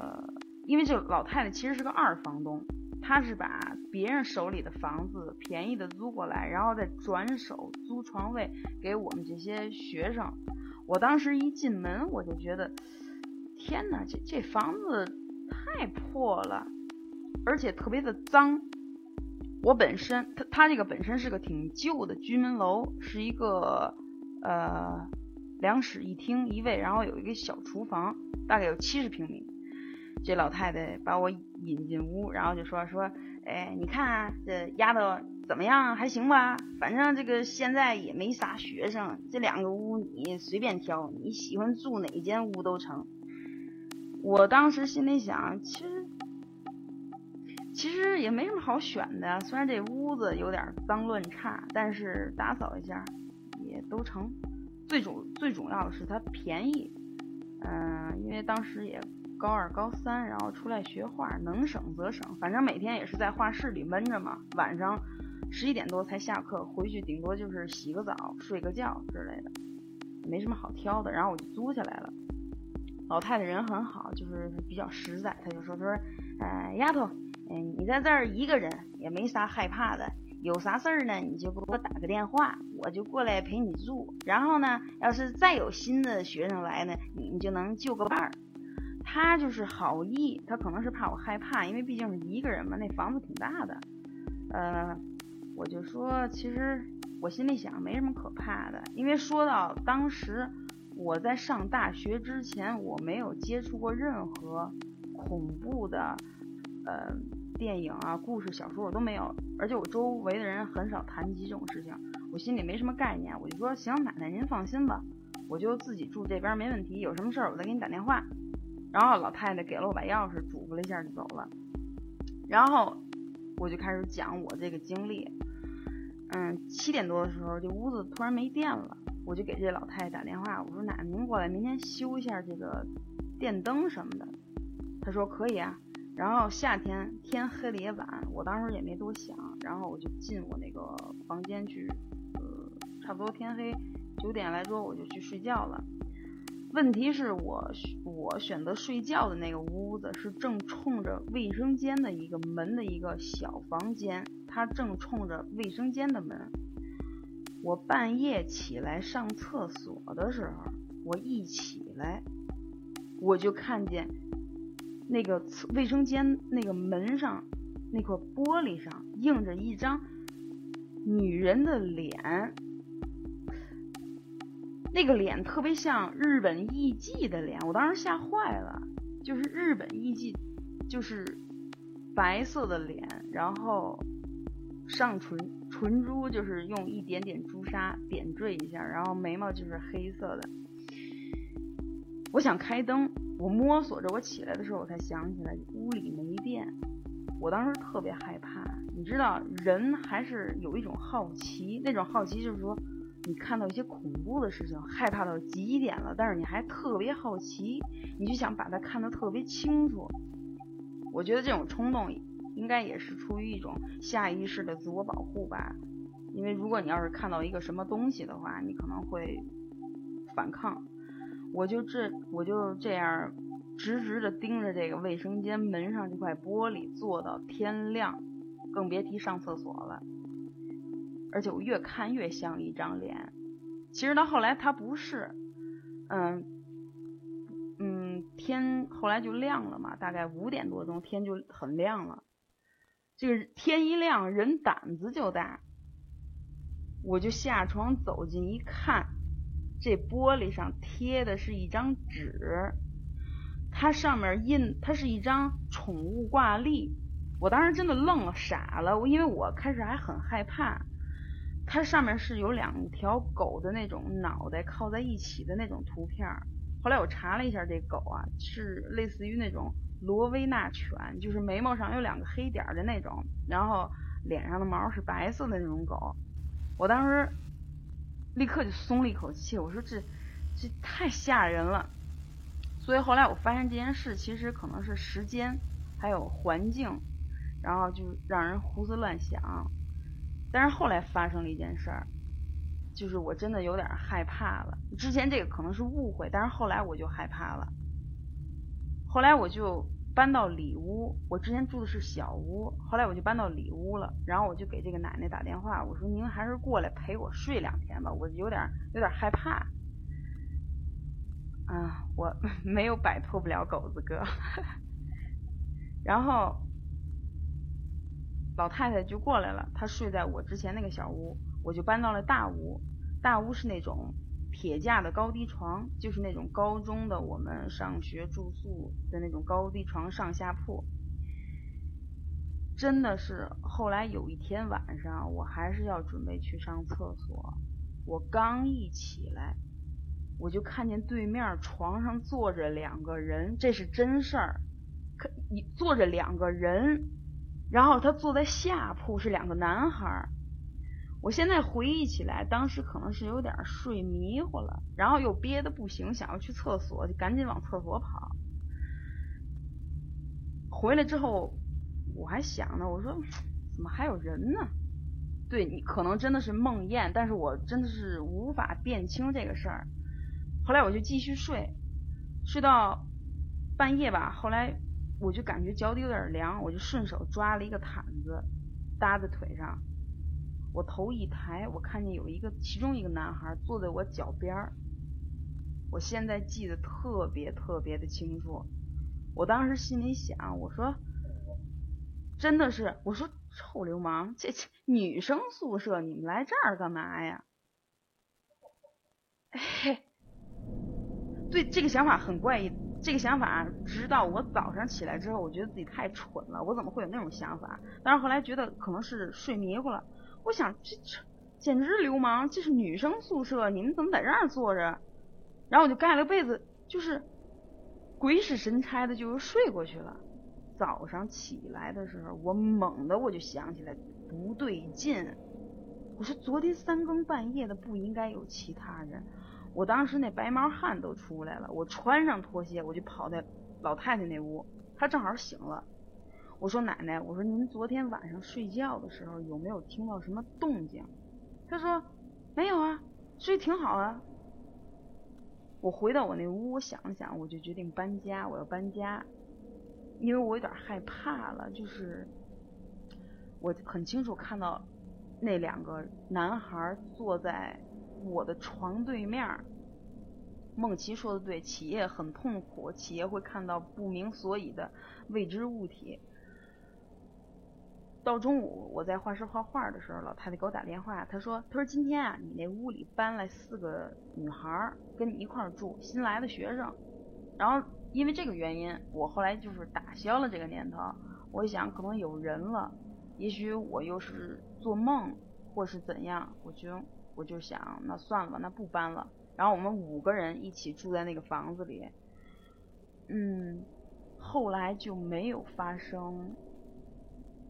因为这个老太太其实是个二房东，他是把别人手里的房子便宜的租过来，然后再转手租床位给我们这些学生。我当时一进门我就觉得，天哪，这这房子太破了，而且特别的脏。我本身，他他这个本身是个挺旧的居民楼，是一个呃两室一厅一卫，然后有一个小厨房，大概有七十平米。这老太太把我引进屋，然后就说说，哎，你看这丫头怎么样？还行吧？反正这个现在也没啥学生，这两个屋你随便挑，你喜欢住哪间屋都成。我当时心里想，其实其实也没什么好选的，虽然这屋子有点脏乱差，但是打扫一下也都成。最主最主要的是它便宜，嗯，因为当时也高二高三，然后出来学画，能省则省，反正每天也是在画室里闷着嘛，晚上十一点多才下课，回去顶多就是洗个澡、睡个觉之类的，没什么好挑的，然后我就租下来了。老太太人很好，就是比较实在，她就说：“她说，呃，丫头，嗯，你在这儿一个人也没啥害怕的，有啥事儿呢，你就给我打个电话，我就过来陪你住。然后呢，要是再有新的学生来呢，你你就能就个伴儿。”他就是好意，他可能是怕我害怕，因为毕竟是一个人嘛，那房子挺大的。呃，我就说，其实我心里想没什么可怕的，因为说到当时。我在上大学之前，我没有接触过任何恐怖的呃电影啊、故事、小说，我都没有。而且我周围的人很少谈及这种事情，我心里没什么概念。我就说行，奶奶您放心吧，我就自己住这边没问题。有什么事儿我再给你打电话。然后老太太给了我把钥匙，嘱咐了一下就走了。然后我就开始讲我这个经历。嗯，七点多的时候，这屋子突然没电了。我就给这老太太打电话，我说奶奶您过来明天修一下这个电灯什么的。她说可以啊。然后夏天天黑的也晚，我当时也没多想，然后我就进我那个房间去，呃，差不多天黑九点来钟我就去睡觉了。问题是我我选择睡觉的那个屋子是正冲着卫生间的一个门的一个小房间，它正冲着卫生间的门。我半夜起来上厕所的时候，我一起来，我就看见那个卫生间那个门上那块玻璃上映着一张女人的脸，那个脸特别像日本艺妓的脸，我当时吓坏了。就是日本艺妓，就是白色的脸，然后上唇。唇珠就是用一点点朱砂点缀一下，然后眉毛就是黑色的。我想开灯，我摸索着，我起来的时候我才想起来屋里没电。我当时特别害怕，你知道，人还是有一种好奇，那种好奇就是说，你看到一些恐怖的事情，害怕到极点了，但是你还特别好奇，你就想把它看得特别清楚。我觉得这种冲动。应该也是出于一种下意识的自我保护吧，因为如果你要是看到一个什么东西的话，你可能会反抗。我就这我就这样直直的盯着这个卫生间门上这块玻璃，坐到天亮，更别提上厕所了。而且我越看越像一张脸，其实到后来它不是，嗯。嗯，天后来就亮了嘛，大概五点多钟天就很亮了。这个天一亮，人胆子就大。我就下床走近一看，这玻璃上贴的是一张纸，它上面印，它是一张宠物挂历。我当时真的愣了，傻了。因为我开始还很害怕，它上面是有两条狗的那种脑袋靠在一起的那种图片儿。后来我查了一下，这狗啊是类似于那种。罗威纳犬就是眉毛上有两个黑点儿的那种，然后脸上的毛是白色的那种狗。我当时立刻就松了一口气，我说这这太吓人了。所以后来我发现这件事其实可能是时间还有环境，然后就让人胡思乱想。但是后来发生了一件事儿，就是我真的有点害怕了。之前这个可能是误会，但是后来我就害怕了。后来我就搬到里屋，我之前住的是小屋，后来我就搬到里屋了。然后我就给这个奶奶打电话，我说您还是过来陪我睡两天吧，我有点有点害怕。啊，我 没有摆脱不了狗子哥。然后老太太就过来了，她睡在我之前那个小屋，我就搬到了大屋。大屋是那种。铁架的高低床，就是那种高中的我们上学住宿的那种高低床上下铺。真的是后来有一天晚上，我还是要准备去上厕所，我刚一起来，我就看见对面床上坐着两个人，这是真事儿，可你坐着两个人，然后他坐在下铺是两个男孩。我现在回忆起来，当时可能是有点睡迷糊了，然后又憋得不行，想要去厕所，就赶紧往厕所跑。回来之后，我还想呢，我说怎么还有人呢？对你可能真的是梦魇，但是我真的是无法辨清这个事儿。后来我就继续睡，睡到半夜吧，后来我就感觉脚底有点凉，我就顺手抓了一个毯子搭在腿上。我头一抬，我看见有一个其中一个男孩坐在我脚边儿。我现在记得特别特别的清楚。我当时心里想，我说真的是，我说臭流氓，这这女生宿舍你们来这儿干嘛呀？嘿，对这个想法很怪异。这个想法，直到我早上起来之后，我觉得自己太蠢了。我怎么会有那种想法？但是后来觉得可能是睡迷糊了。我想这这简直流氓！这是女生宿舍，你们怎么在这儿坐着？然后我就盖了被子，就是鬼使神差的就又睡过去了。早上起来的时候，我猛地我就想起来不对劲。我说昨天三更半夜的不应该有其他人。我当时那白毛汗都出来了，我穿上拖鞋我就跑在老太太那屋，她正好醒了。我说奶奶，我说您昨天晚上睡觉的时候有没有听到什么动静？她说没有啊，睡挺好啊。我回到我那屋，我想了想，我就决定搬家，我要搬家，因为我有点害怕了。就是我很清楚看到那两个男孩坐在我的床对面。梦琪说的对，企业很痛苦，企业会看到不明所以的未知物体。到中午，我在画室画画的时候，老太太给我打电话，她说：“她说今天啊，你那屋里搬来四个女孩跟你一块住，新来的学生。然后因为这个原因，我后来就是打消了这个念头。我想可能有人了，也许我又是做梦或是怎样，我就我就想那算了吧，那不搬了。然后我们五个人一起住在那个房子里，嗯，后来就没有发生。”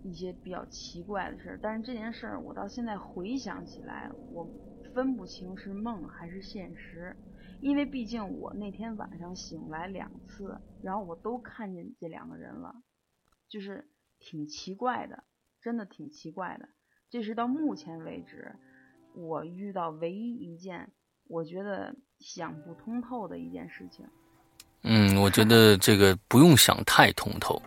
一些比较奇怪的事儿，但是这件事儿我到现在回想起来，我分不清是梦还是现实，因为毕竟我那天晚上醒来两次，然后我都看见这两个人了，就是挺奇怪的，真的挺奇怪的。这是到目前为止我遇到唯一一件我觉得想不通透的一件事情。嗯，我觉得这个不用想太通透，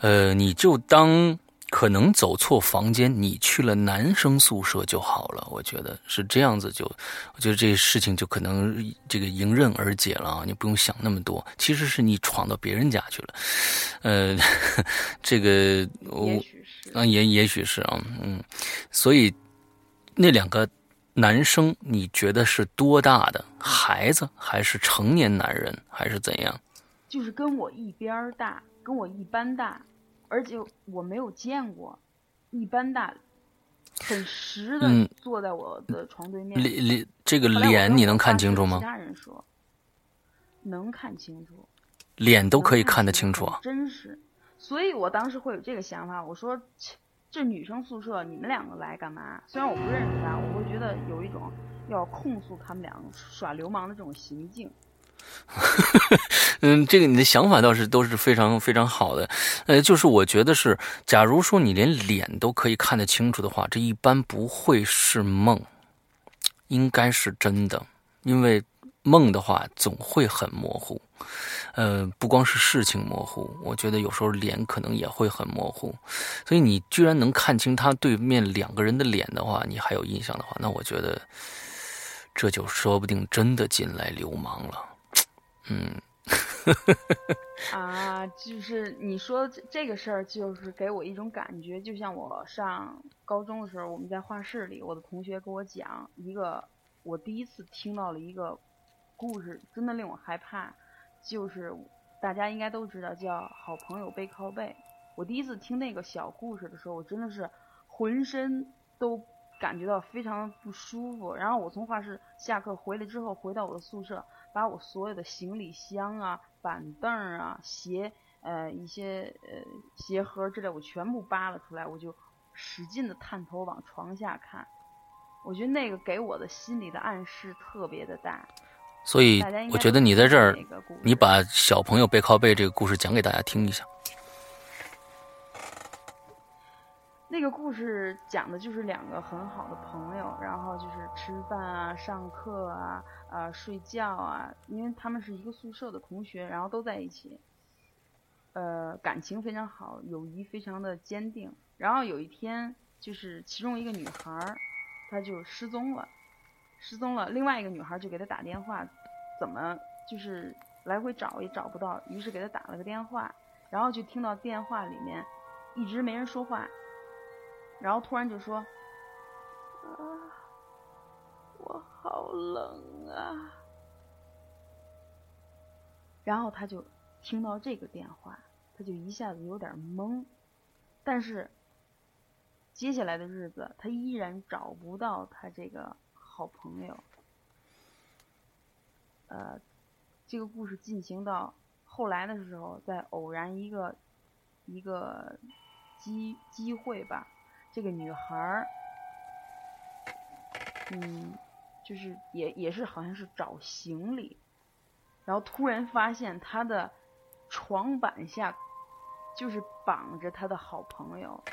呃，你就当。可能走错房间，你去了男生宿舍就好了。我觉得是这样子，就我觉得这事情就可能这个迎刃而解了啊！你不用想那么多，其实是你闯到别人家去了。呃，这个我啊也也许是啊，嗯，所以那两个男生，你觉得是多大的孩子，还是成年男人，还是怎样？就是跟我一边大，跟我一般大。而且我没有见过，一般大，很实的坐在我的床对面。脸脸这个脸你能看清楚吗？其他人说能看清楚，脸都可以看得清楚啊。真是，所以我当时会有这个想法。我说这女生宿舍，你们两个来干嘛？虽然我不认识他，我会觉得有一种要控诉他们两个耍流氓的这种行径。嗯，这个你的想法倒是都是非常非常好的。呃，就是我觉得是，假如说你连脸都可以看得清楚的话，这一般不会是梦，应该是真的。因为梦的话总会很模糊，呃，不光是事情模糊，我觉得有时候脸可能也会很模糊。所以你居然能看清他对面两个人的脸的话，你还有印象的话，那我觉得这就说不定真的进来流氓了。嗯，啊，就是你说这个事儿，就是给我一种感觉，就像我上高中的时候，我们在画室里，我的同学给我讲一个，我第一次听到了一个故事，真的令我害怕，就是大家应该都知道叫好朋友背靠背。我第一次听那个小故事的时候，我真的是浑身都感觉到非常的不舒服。然后我从画室下课回来之后，回到我的宿舍。把我所有的行李箱啊、板凳啊、鞋呃一些呃鞋盒之类，我全部扒了出来，我就使劲的探头往床下看，我觉得那个给我的心理的暗示特别的大。所以我觉得你在这儿你把小朋友背靠背这个故事讲给大家听一下。那个故事讲的就是两个很好的朋友，然后就是吃饭啊、上课啊、呃睡觉啊，因为他们是一个宿舍的同学，然后都在一起，呃感情非常好，友谊非常的坚定。然后有一天，就是其中一个女孩儿，她就失踪了，失踪了，另外一个女孩就给他打电话，怎么就是来回找也找不到，于是给他打了个电话，然后就听到电话里面一直没人说话。然后突然就说：“啊，我好冷啊。”然后他就听到这个电话，他就一下子有点懵。但是接下来的日子，他依然找不到他这个好朋友。呃，这个故事进行到后来的时候，在偶然一个一个机机会吧。这个女孩儿，嗯，就是也也是好像是找行李，然后突然发现她的床板下就是绑着她的好朋友，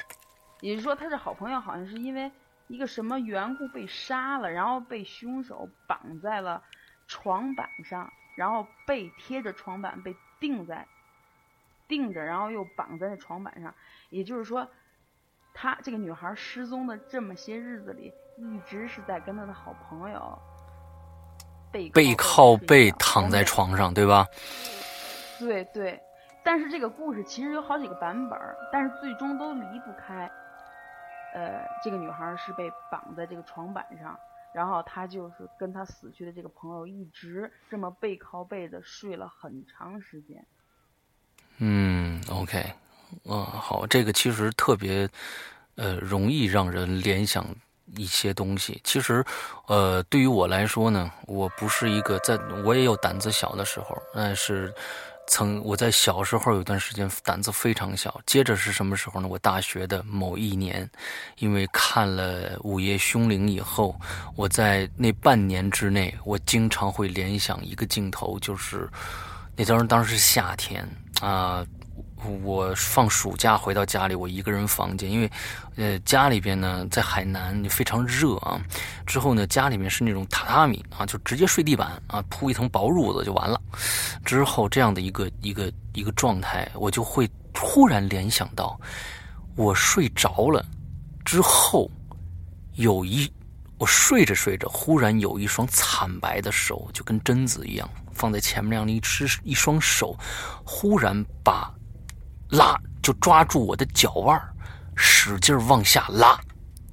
也就是说，她的好朋友好像是因为一个什么缘故被杀了，然后被凶手绑在了床板上，然后背贴着床板被钉在钉着，然后又绑在那床板上，也就是说。她这个女孩失踪的这么些日子里，一直是在跟她的好朋友背背靠背躺在床上，对吧？对对，但是这个故事其实有好几个版本儿，但是最终都离不开，呃，这个女孩是被绑在这个床板上，然后她就是跟她死去的这个朋友一直这么背靠背的睡了很长时间。嗯，OK，嗯，好，这个其实特别，呃，容易让人联想一些东西。其实，呃，对于我来说呢，我不是一个在，我也有胆子小的时候，但是曾我在小时候有段时间胆子非常小。接着是什么时候呢？我大学的某一年，因为看了《午夜凶铃》以后，我在那半年之内，我经常会联想一个镜头，就是那当时当时是夏天啊。我放暑假回到家里，我一个人房间，因为，呃，家里边呢在海南非常热啊。之后呢，家里面是那种榻榻米啊，就直接睡地板啊，铺一层薄褥子就完了。之后这样的一个一个一个状态，我就会突然联想到，我睡着了之后，有一我睡着睡着，忽然有一双惨白的手，就跟贞子一样，放在前面那样的一只一双手，忽然把。拉就抓住我的脚腕，使劲往下拉，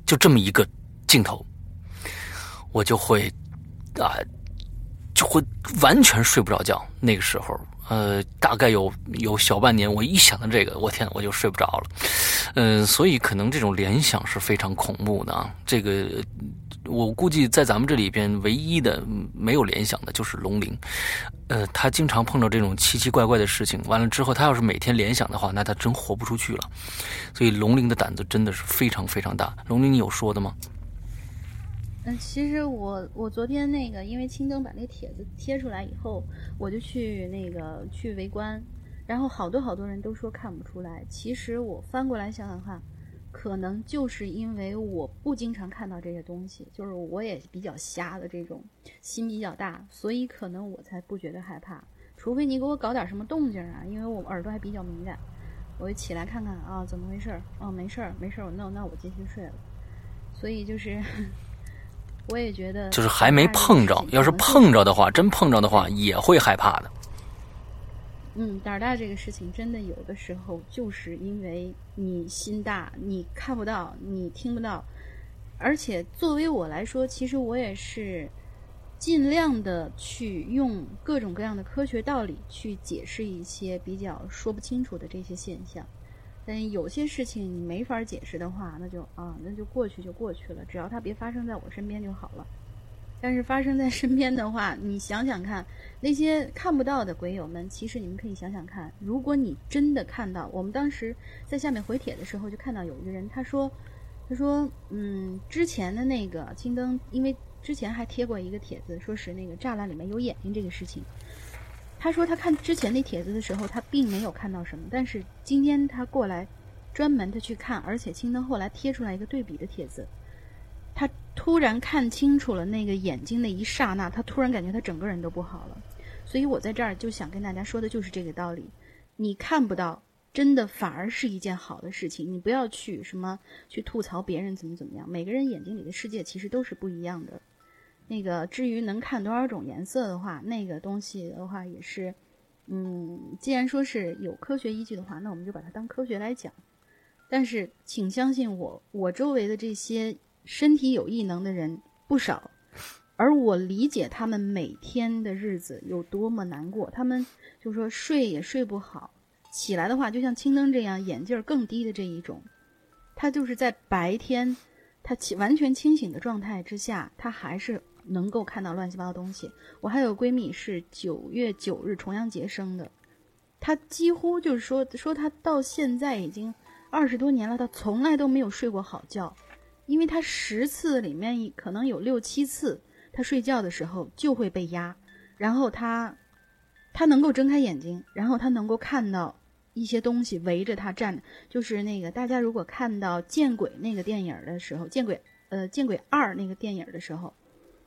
就这么一个镜头，我就会啊，就会完全睡不着觉。那个时候，呃，大概有有小半年，我一想到这个，我天，我就睡不着了。嗯，所以可能这种联想是非常恐怖的啊。这个我估计在咱们这里边唯一的没有联想的就是龙鳞。呃，他经常碰到这种奇奇怪怪的事情，完了之后，他要是每天联想的话，那他真活不出去了。所以龙鳞的胆子真的是非常非常大。龙鳞，你有说的吗？嗯，其实我我昨天那个，因为青灯把那帖子贴出来以后，我就去那个去围观，然后好多好多人都说看不出来。其实我翻过来想想看，可能就是因为我不经常看到这些东西，就是我也比较瞎的这种，心比较大，所以可能我才不觉得害怕。除非你给我搞点什么动静啊，因为我耳朵还比较敏感，我就起来看看啊，怎么回事儿？哦，没事儿，没事儿，那那我继续睡了。所以就是。我也觉得，就是还没碰着，要是碰着的话，真碰着的话，也会害怕的。嗯，胆大这个事情，真的有的时候就是因为你心大，你看不到，你听不到。而且作为我来说，其实我也是尽量的去用各种各样的科学道理去解释一些比较说不清楚的这些现象。但有些事情你没法解释的话，那就啊，那就过去就过去了，只要它别发生在我身边就好了。但是发生在身边的话，你想想看，那些看不到的鬼友们，其实你们可以想想看，如果你真的看到，我们当时在下面回帖的时候就看到有一个人他说，他说，嗯，之前的那个青灯，因为之前还贴过一个帖子，说是那个栅栏里面有眼睛这个事情。他说他看之前那帖子的时候，他并没有看到什么，但是今天他过来专门的去看，而且青灯后来贴出来一个对比的帖子，他突然看清楚了那个眼睛的一刹那，他突然感觉他整个人都不好了。所以我在这儿就想跟大家说的就是这个道理，你看不到。真的反而是一件好的事情，你不要去什么去吐槽别人怎么怎么样。每个人眼睛里的世界其实都是不一样的。那个至于能看多少种颜色的话，那个东西的话也是，嗯，既然说是有科学依据的话，那我们就把它当科学来讲。但是请相信我，我周围的这些身体有异能的人不少，而我理解他们每天的日子有多么难过，他们就说睡也睡不好。起来的话，就像青灯这样眼镜更低的这一种，他就是在白天，他清完全清醒的状态之下，他还是能够看到乱七八糟东西。我还有闺蜜是九月九日重阳节生的，她几乎就是说说她到现在已经二十多年了，她从来都没有睡过好觉，因为她十次里面可能有六七次，她睡觉的时候就会被压，然后她她能够睁开眼睛，然后她能够看到。一些东西围着他站，就是那个大家如果看到《见鬼》那个电影的时候，《见鬼》呃，《见鬼二》那个电影的时候，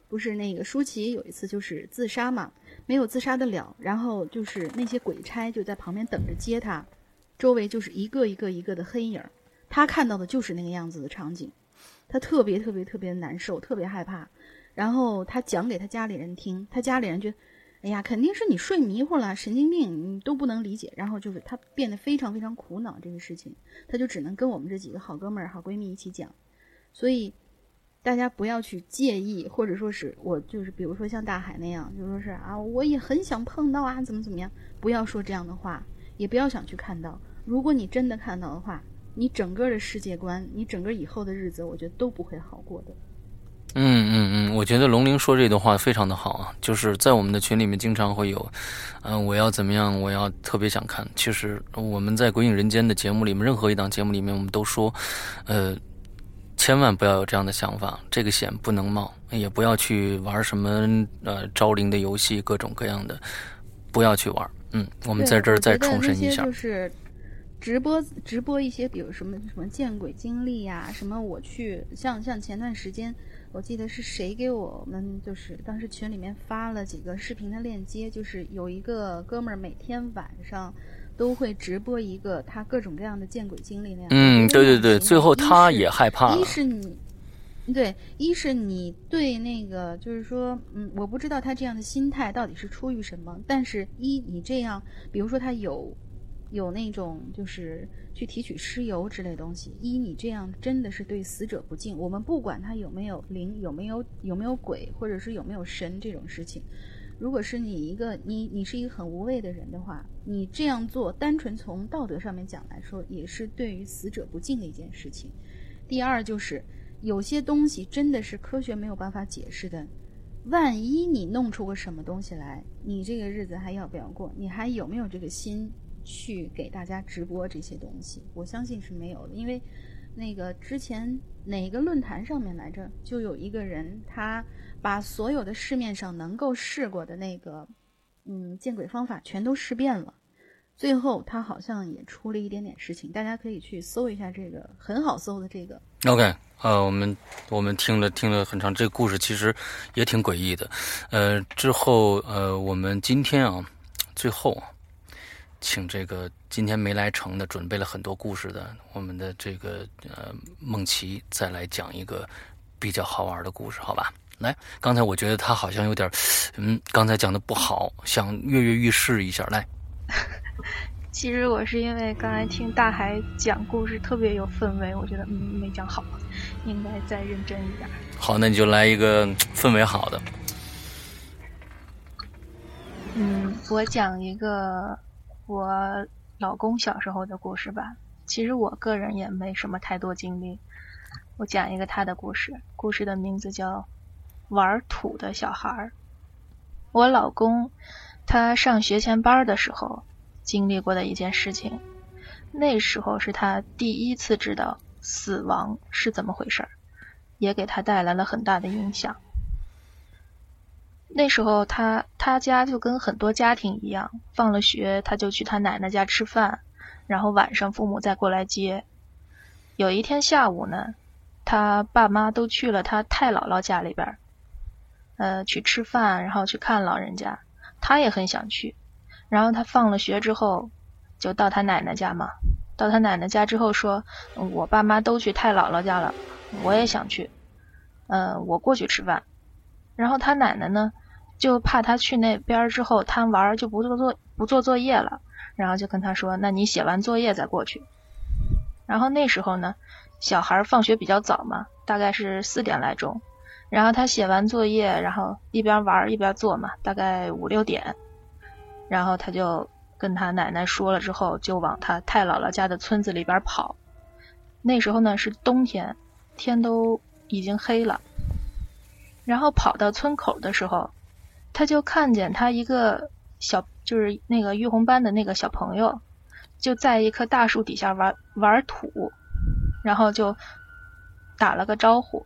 不是那个舒淇有一次就是自杀嘛，没有自杀的了，然后就是那些鬼差就在旁边等着接他，周围就是一个一个一个的黑影，他看到的就是那个样子的场景，他特别特别特别难受，特别害怕，然后他讲给他家里人听，他家里人觉得。哎呀，肯定是你睡迷糊了，神经病，你都不能理解。然后就是他变得非常非常苦恼这个事情，他就只能跟我们这几个好哥们儿、好闺蜜一起讲。所以大家不要去介意，或者说是我就是，比如说像大海那样，就说是啊，我也很想碰到啊，怎么怎么样，不要说这样的话，也不要想去看到。如果你真的看到的话，你整个的世界观，你整个以后的日子，我觉得都不会好过的。嗯嗯嗯，我觉得龙玲说这段话非常的好啊，就是在我们的群里面经常会有，嗯，我要怎么样，我要特别想看。其实我们在《鬼影人间》的节目里面，任何一档节目里面，我们都说，呃，千万不要有这样的想法，这个险不能冒，也不要去玩什么呃招灵的游戏，各种各样的，不要去玩。嗯，我们在这儿再重申一下。就是直播直播一些，比如什么什么见鬼经历呀，什么我去像像前段时间。我记得是谁给我们，就是当时群里面发了几个视频的链接，就是有一个哥们儿每天晚上都会直播一个他各种各样的见鬼经历那样。嗯，对对对，最后他也害怕一是你，对，一是你对那个就是说，嗯，我不知道他这样的心态到底是出于什么，但是一你这样，比如说他有。有那种就是去提取尸油之类东西，一你这样真的是对死者不敬。我们不管他有没有灵，有没有有没有鬼，或者是有没有神这种事情，如果是你一个你你是一个很无畏的人的话，你这样做单纯从道德上面讲来说，也是对于死者不敬的一件事情。第二就是有些东西真的是科学没有办法解释的，万一你弄出个什么东西来，你这个日子还要不要过？你还有没有这个心？去给大家直播这些东西，我相信是没有的，因为那个之前哪个论坛上面来着，就有一个人，他把所有的市面上能够试过的那个嗯见鬼方法全都试遍了，最后他好像也出了一点点事情，大家可以去搜一下这个很好搜的这个。OK，呃，我们我们听了听了很长，这个故事其实也挺诡异的，呃，之后呃，我们今天啊，最后啊。请这个今天没来成的，准备了很多故事的，我们的这个呃梦琪再来讲一个比较好玩的故事，好吧？来，刚才我觉得他好像有点，嗯，刚才讲的不好，想跃跃欲试一下，来。其实我是因为刚才听大海讲故事特别有氛围，我觉得嗯没讲好，应该再认真一点。好，那你就来一个氛围好的。嗯，我讲一个。我老公小时候的故事吧，其实我个人也没什么太多经历。我讲一个他的故事，故事的名字叫《玩土的小孩》。我老公他上学前班的时候经历过的一件事情，那时候是他第一次知道死亡是怎么回事儿，也给他带来了很大的影响。那时候他他家就跟很多家庭一样，放了学他就去他奶奶家吃饭，然后晚上父母再过来接。有一天下午呢，他爸妈都去了他太姥姥家里边儿，呃，去吃饭，然后去看老人家。他也很想去，然后他放了学之后，就到他奶奶家嘛。到他奶奶家之后说：“我爸妈都去太姥姥家了，我也想去，呃，我过去吃饭。”然后他奶奶呢，就怕他去那边之后贪玩就不做作不做作业了，然后就跟他说：“那你写完作业再过去。”然后那时候呢，小孩放学比较早嘛，大概是四点来钟。然后他写完作业，然后一边玩一边做嘛，大概五六点。然后他就跟他奶奶说了之后，就往他太姥姥家的村子里边跑。那时候呢是冬天，天都已经黑了。然后跑到村口的时候，他就看见他一个小，就是那个玉红班的那个小朋友，就在一棵大树底下玩玩土，然后就打了个招呼。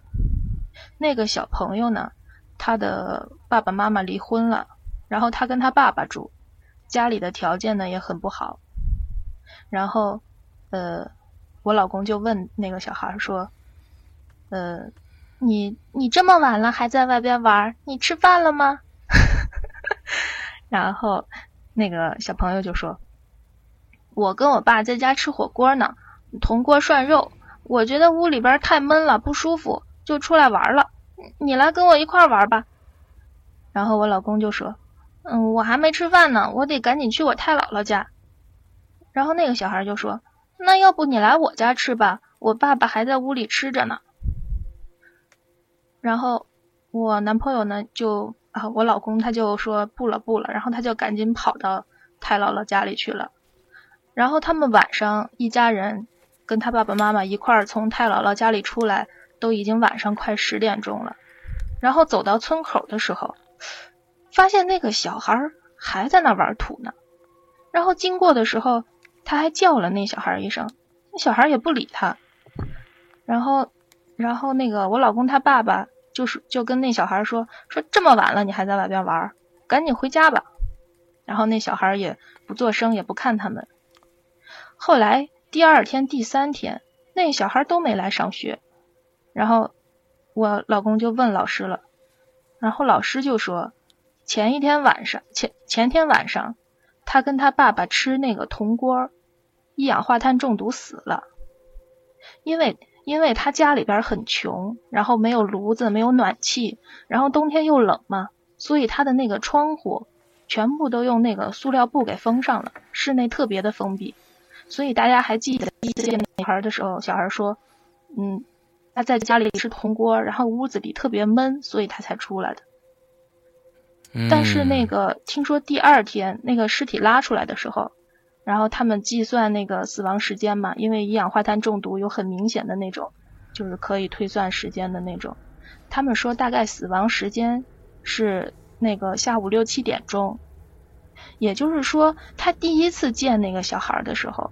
那个小朋友呢，他的爸爸妈妈离婚了，然后他跟他爸爸住，家里的条件呢也很不好。然后，呃，我老公就问那个小孩说：“呃，你你这么晚了还在外边玩，你吃饭了吗？” 然后那个小朋友就说：“我跟我爸在家吃火锅呢，铜锅涮肉，我觉得屋里边太闷了，不舒服。”就出来玩了，你来跟我一块玩吧。然后我老公就说：“嗯，我还没吃饭呢，我得赶紧去我太姥姥家。”然后那个小孩就说：“那要不你来我家吃吧，我爸爸还在屋里吃着呢。”然后我男朋友呢就啊，我老公他就说不了不了，然后他就赶紧跑到太姥姥家里去了。然后他们晚上一家人跟他爸爸妈妈一块儿从太姥姥家里出来。都已经晚上快十点钟了，然后走到村口的时候，发现那个小孩还在那玩土呢。然后经过的时候，他还叫了那小孩一声，那小孩也不理他。然后，然后那个我老公他爸爸就是就跟那小孩说说这么晚了你还在外边玩，赶紧回家吧。然后那小孩也不做声也不看他们。后来第二天第三天，那小孩都没来上学。然后我老公就问老师了，然后老师就说，前一天晚上前前天晚上，他跟他爸爸吃那个铜锅，一氧化碳中毒死了。因为因为他家里边很穷，然后没有炉子，没有暖气，然后冬天又冷嘛，所以他的那个窗户全部都用那个塑料布给封上了，室内特别的封闭。所以大家还记得第一次见那孩的时候，小孩说，嗯。他在家里吃铜锅，然后屋子里特别闷，所以他才出来的。但是那个听说第二天那个尸体拉出来的时候，然后他们计算那个死亡时间嘛，因为一氧化碳中毒有很明显的那种，就是可以推算时间的那种。他们说大概死亡时间是那个下午六七点钟，也就是说他第一次见那个小孩的时候，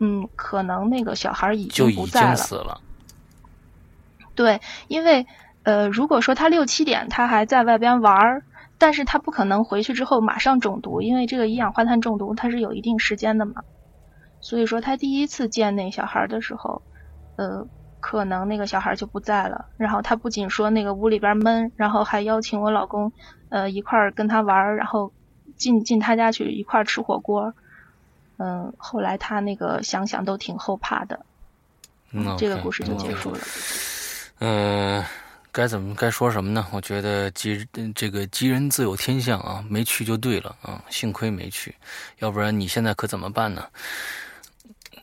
嗯，可能那个小孩已经不在了。对，因为呃，如果说他六七点他还在外边玩儿，但是他不可能回去之后马上中毒，因为这个一氧化碳中毒它是有一定时间的嘛。所以说他第一次见那小孩的时候，呃，可能那个小孩就不在了。然后他不仅说那个屋里边闷，然后还邀请我老公呃一块儿跟他玩儿，然后进进他家去一块儿吃火锅。嗯，后来他那个想想都挺后怕的。嗯，这个故事就结束了。嗯，嗯该怎么该说什么呢？我觉得吉这个吉人自有天相啊，没去就对了啊，幸亏没去，要不然你现在可怎么办呢？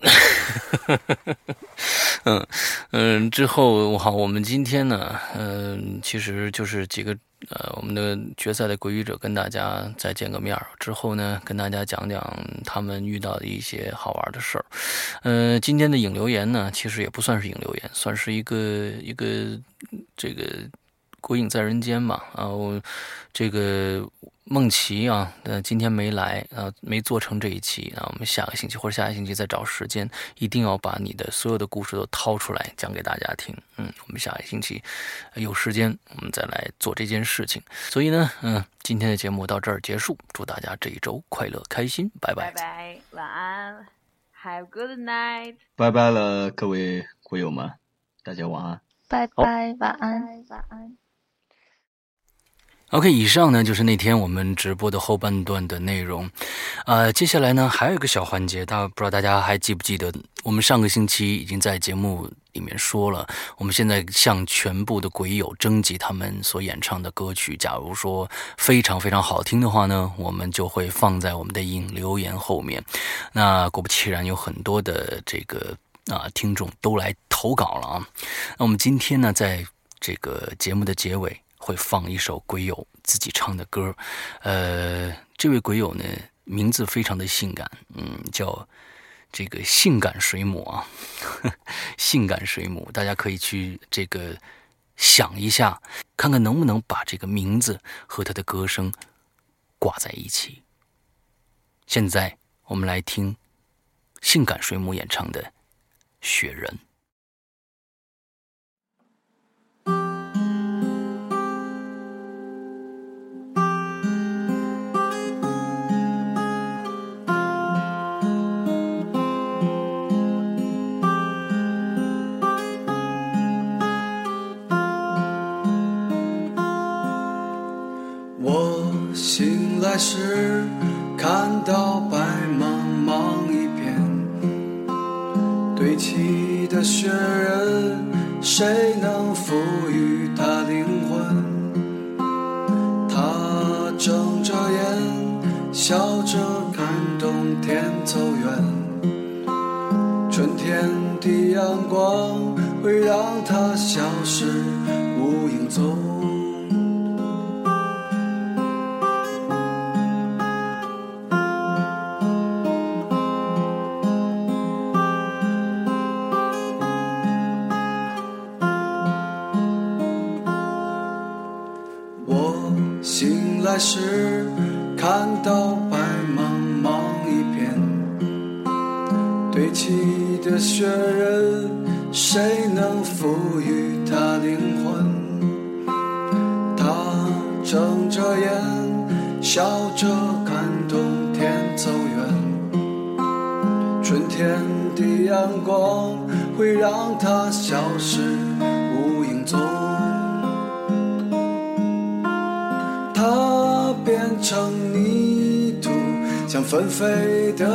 嗯嗯，之后好，我们今天呢，嗯，其实就是几个。呃，我们的决赛的鬼语者跟大家再见个面之后呢，跟大家讲讲他们遇到的一些好玩的事儿。呃，今天的影留言呢，其实也不算是影留言，算是一个一个这个鬼影在人间》嘛，啊，我这个梦琪啊，呃，今天没来啊，没做成这一期啊，我们下个星期或者下个星期再找时间，一定要把你的所有的故事都掏出来讲给大家听。嗯，我们下个星期有时间，我们再来做这件事情。所以呢，嗯，今天的节目到这儿结束，祝大家这一周快乐开心，拜拜拜拜，晚安，Have good night，拜拜了，各位鬼友们，大家晚安。拜拜，晚安，晚安。OK，以上呢就是那天我们直播的后半段的内容。呃，接下来呢还有一个小环节，大不知道大家还记不记得？我们上个星期已经在节目里面说了，我们现在向全部的鬼友征集他们所演唱的歌曲。假如说非常非常好听的话呢，我们就会放在我们的引留言后面。那果不其然，有很多的这个。啊，听众都来投稿了啊！那我们今天呢，在这个节目的结尾会放一首鬼友自己唱的歌。呃，这位鬼友呢，名字非常的性感，嗯，叫这个性感水母啊，性感水母，大家可以去这个想一下，看看能不能把这个名字和他的歌声挂在一起。现在我们来听性感水母演唱的。雪人。飞的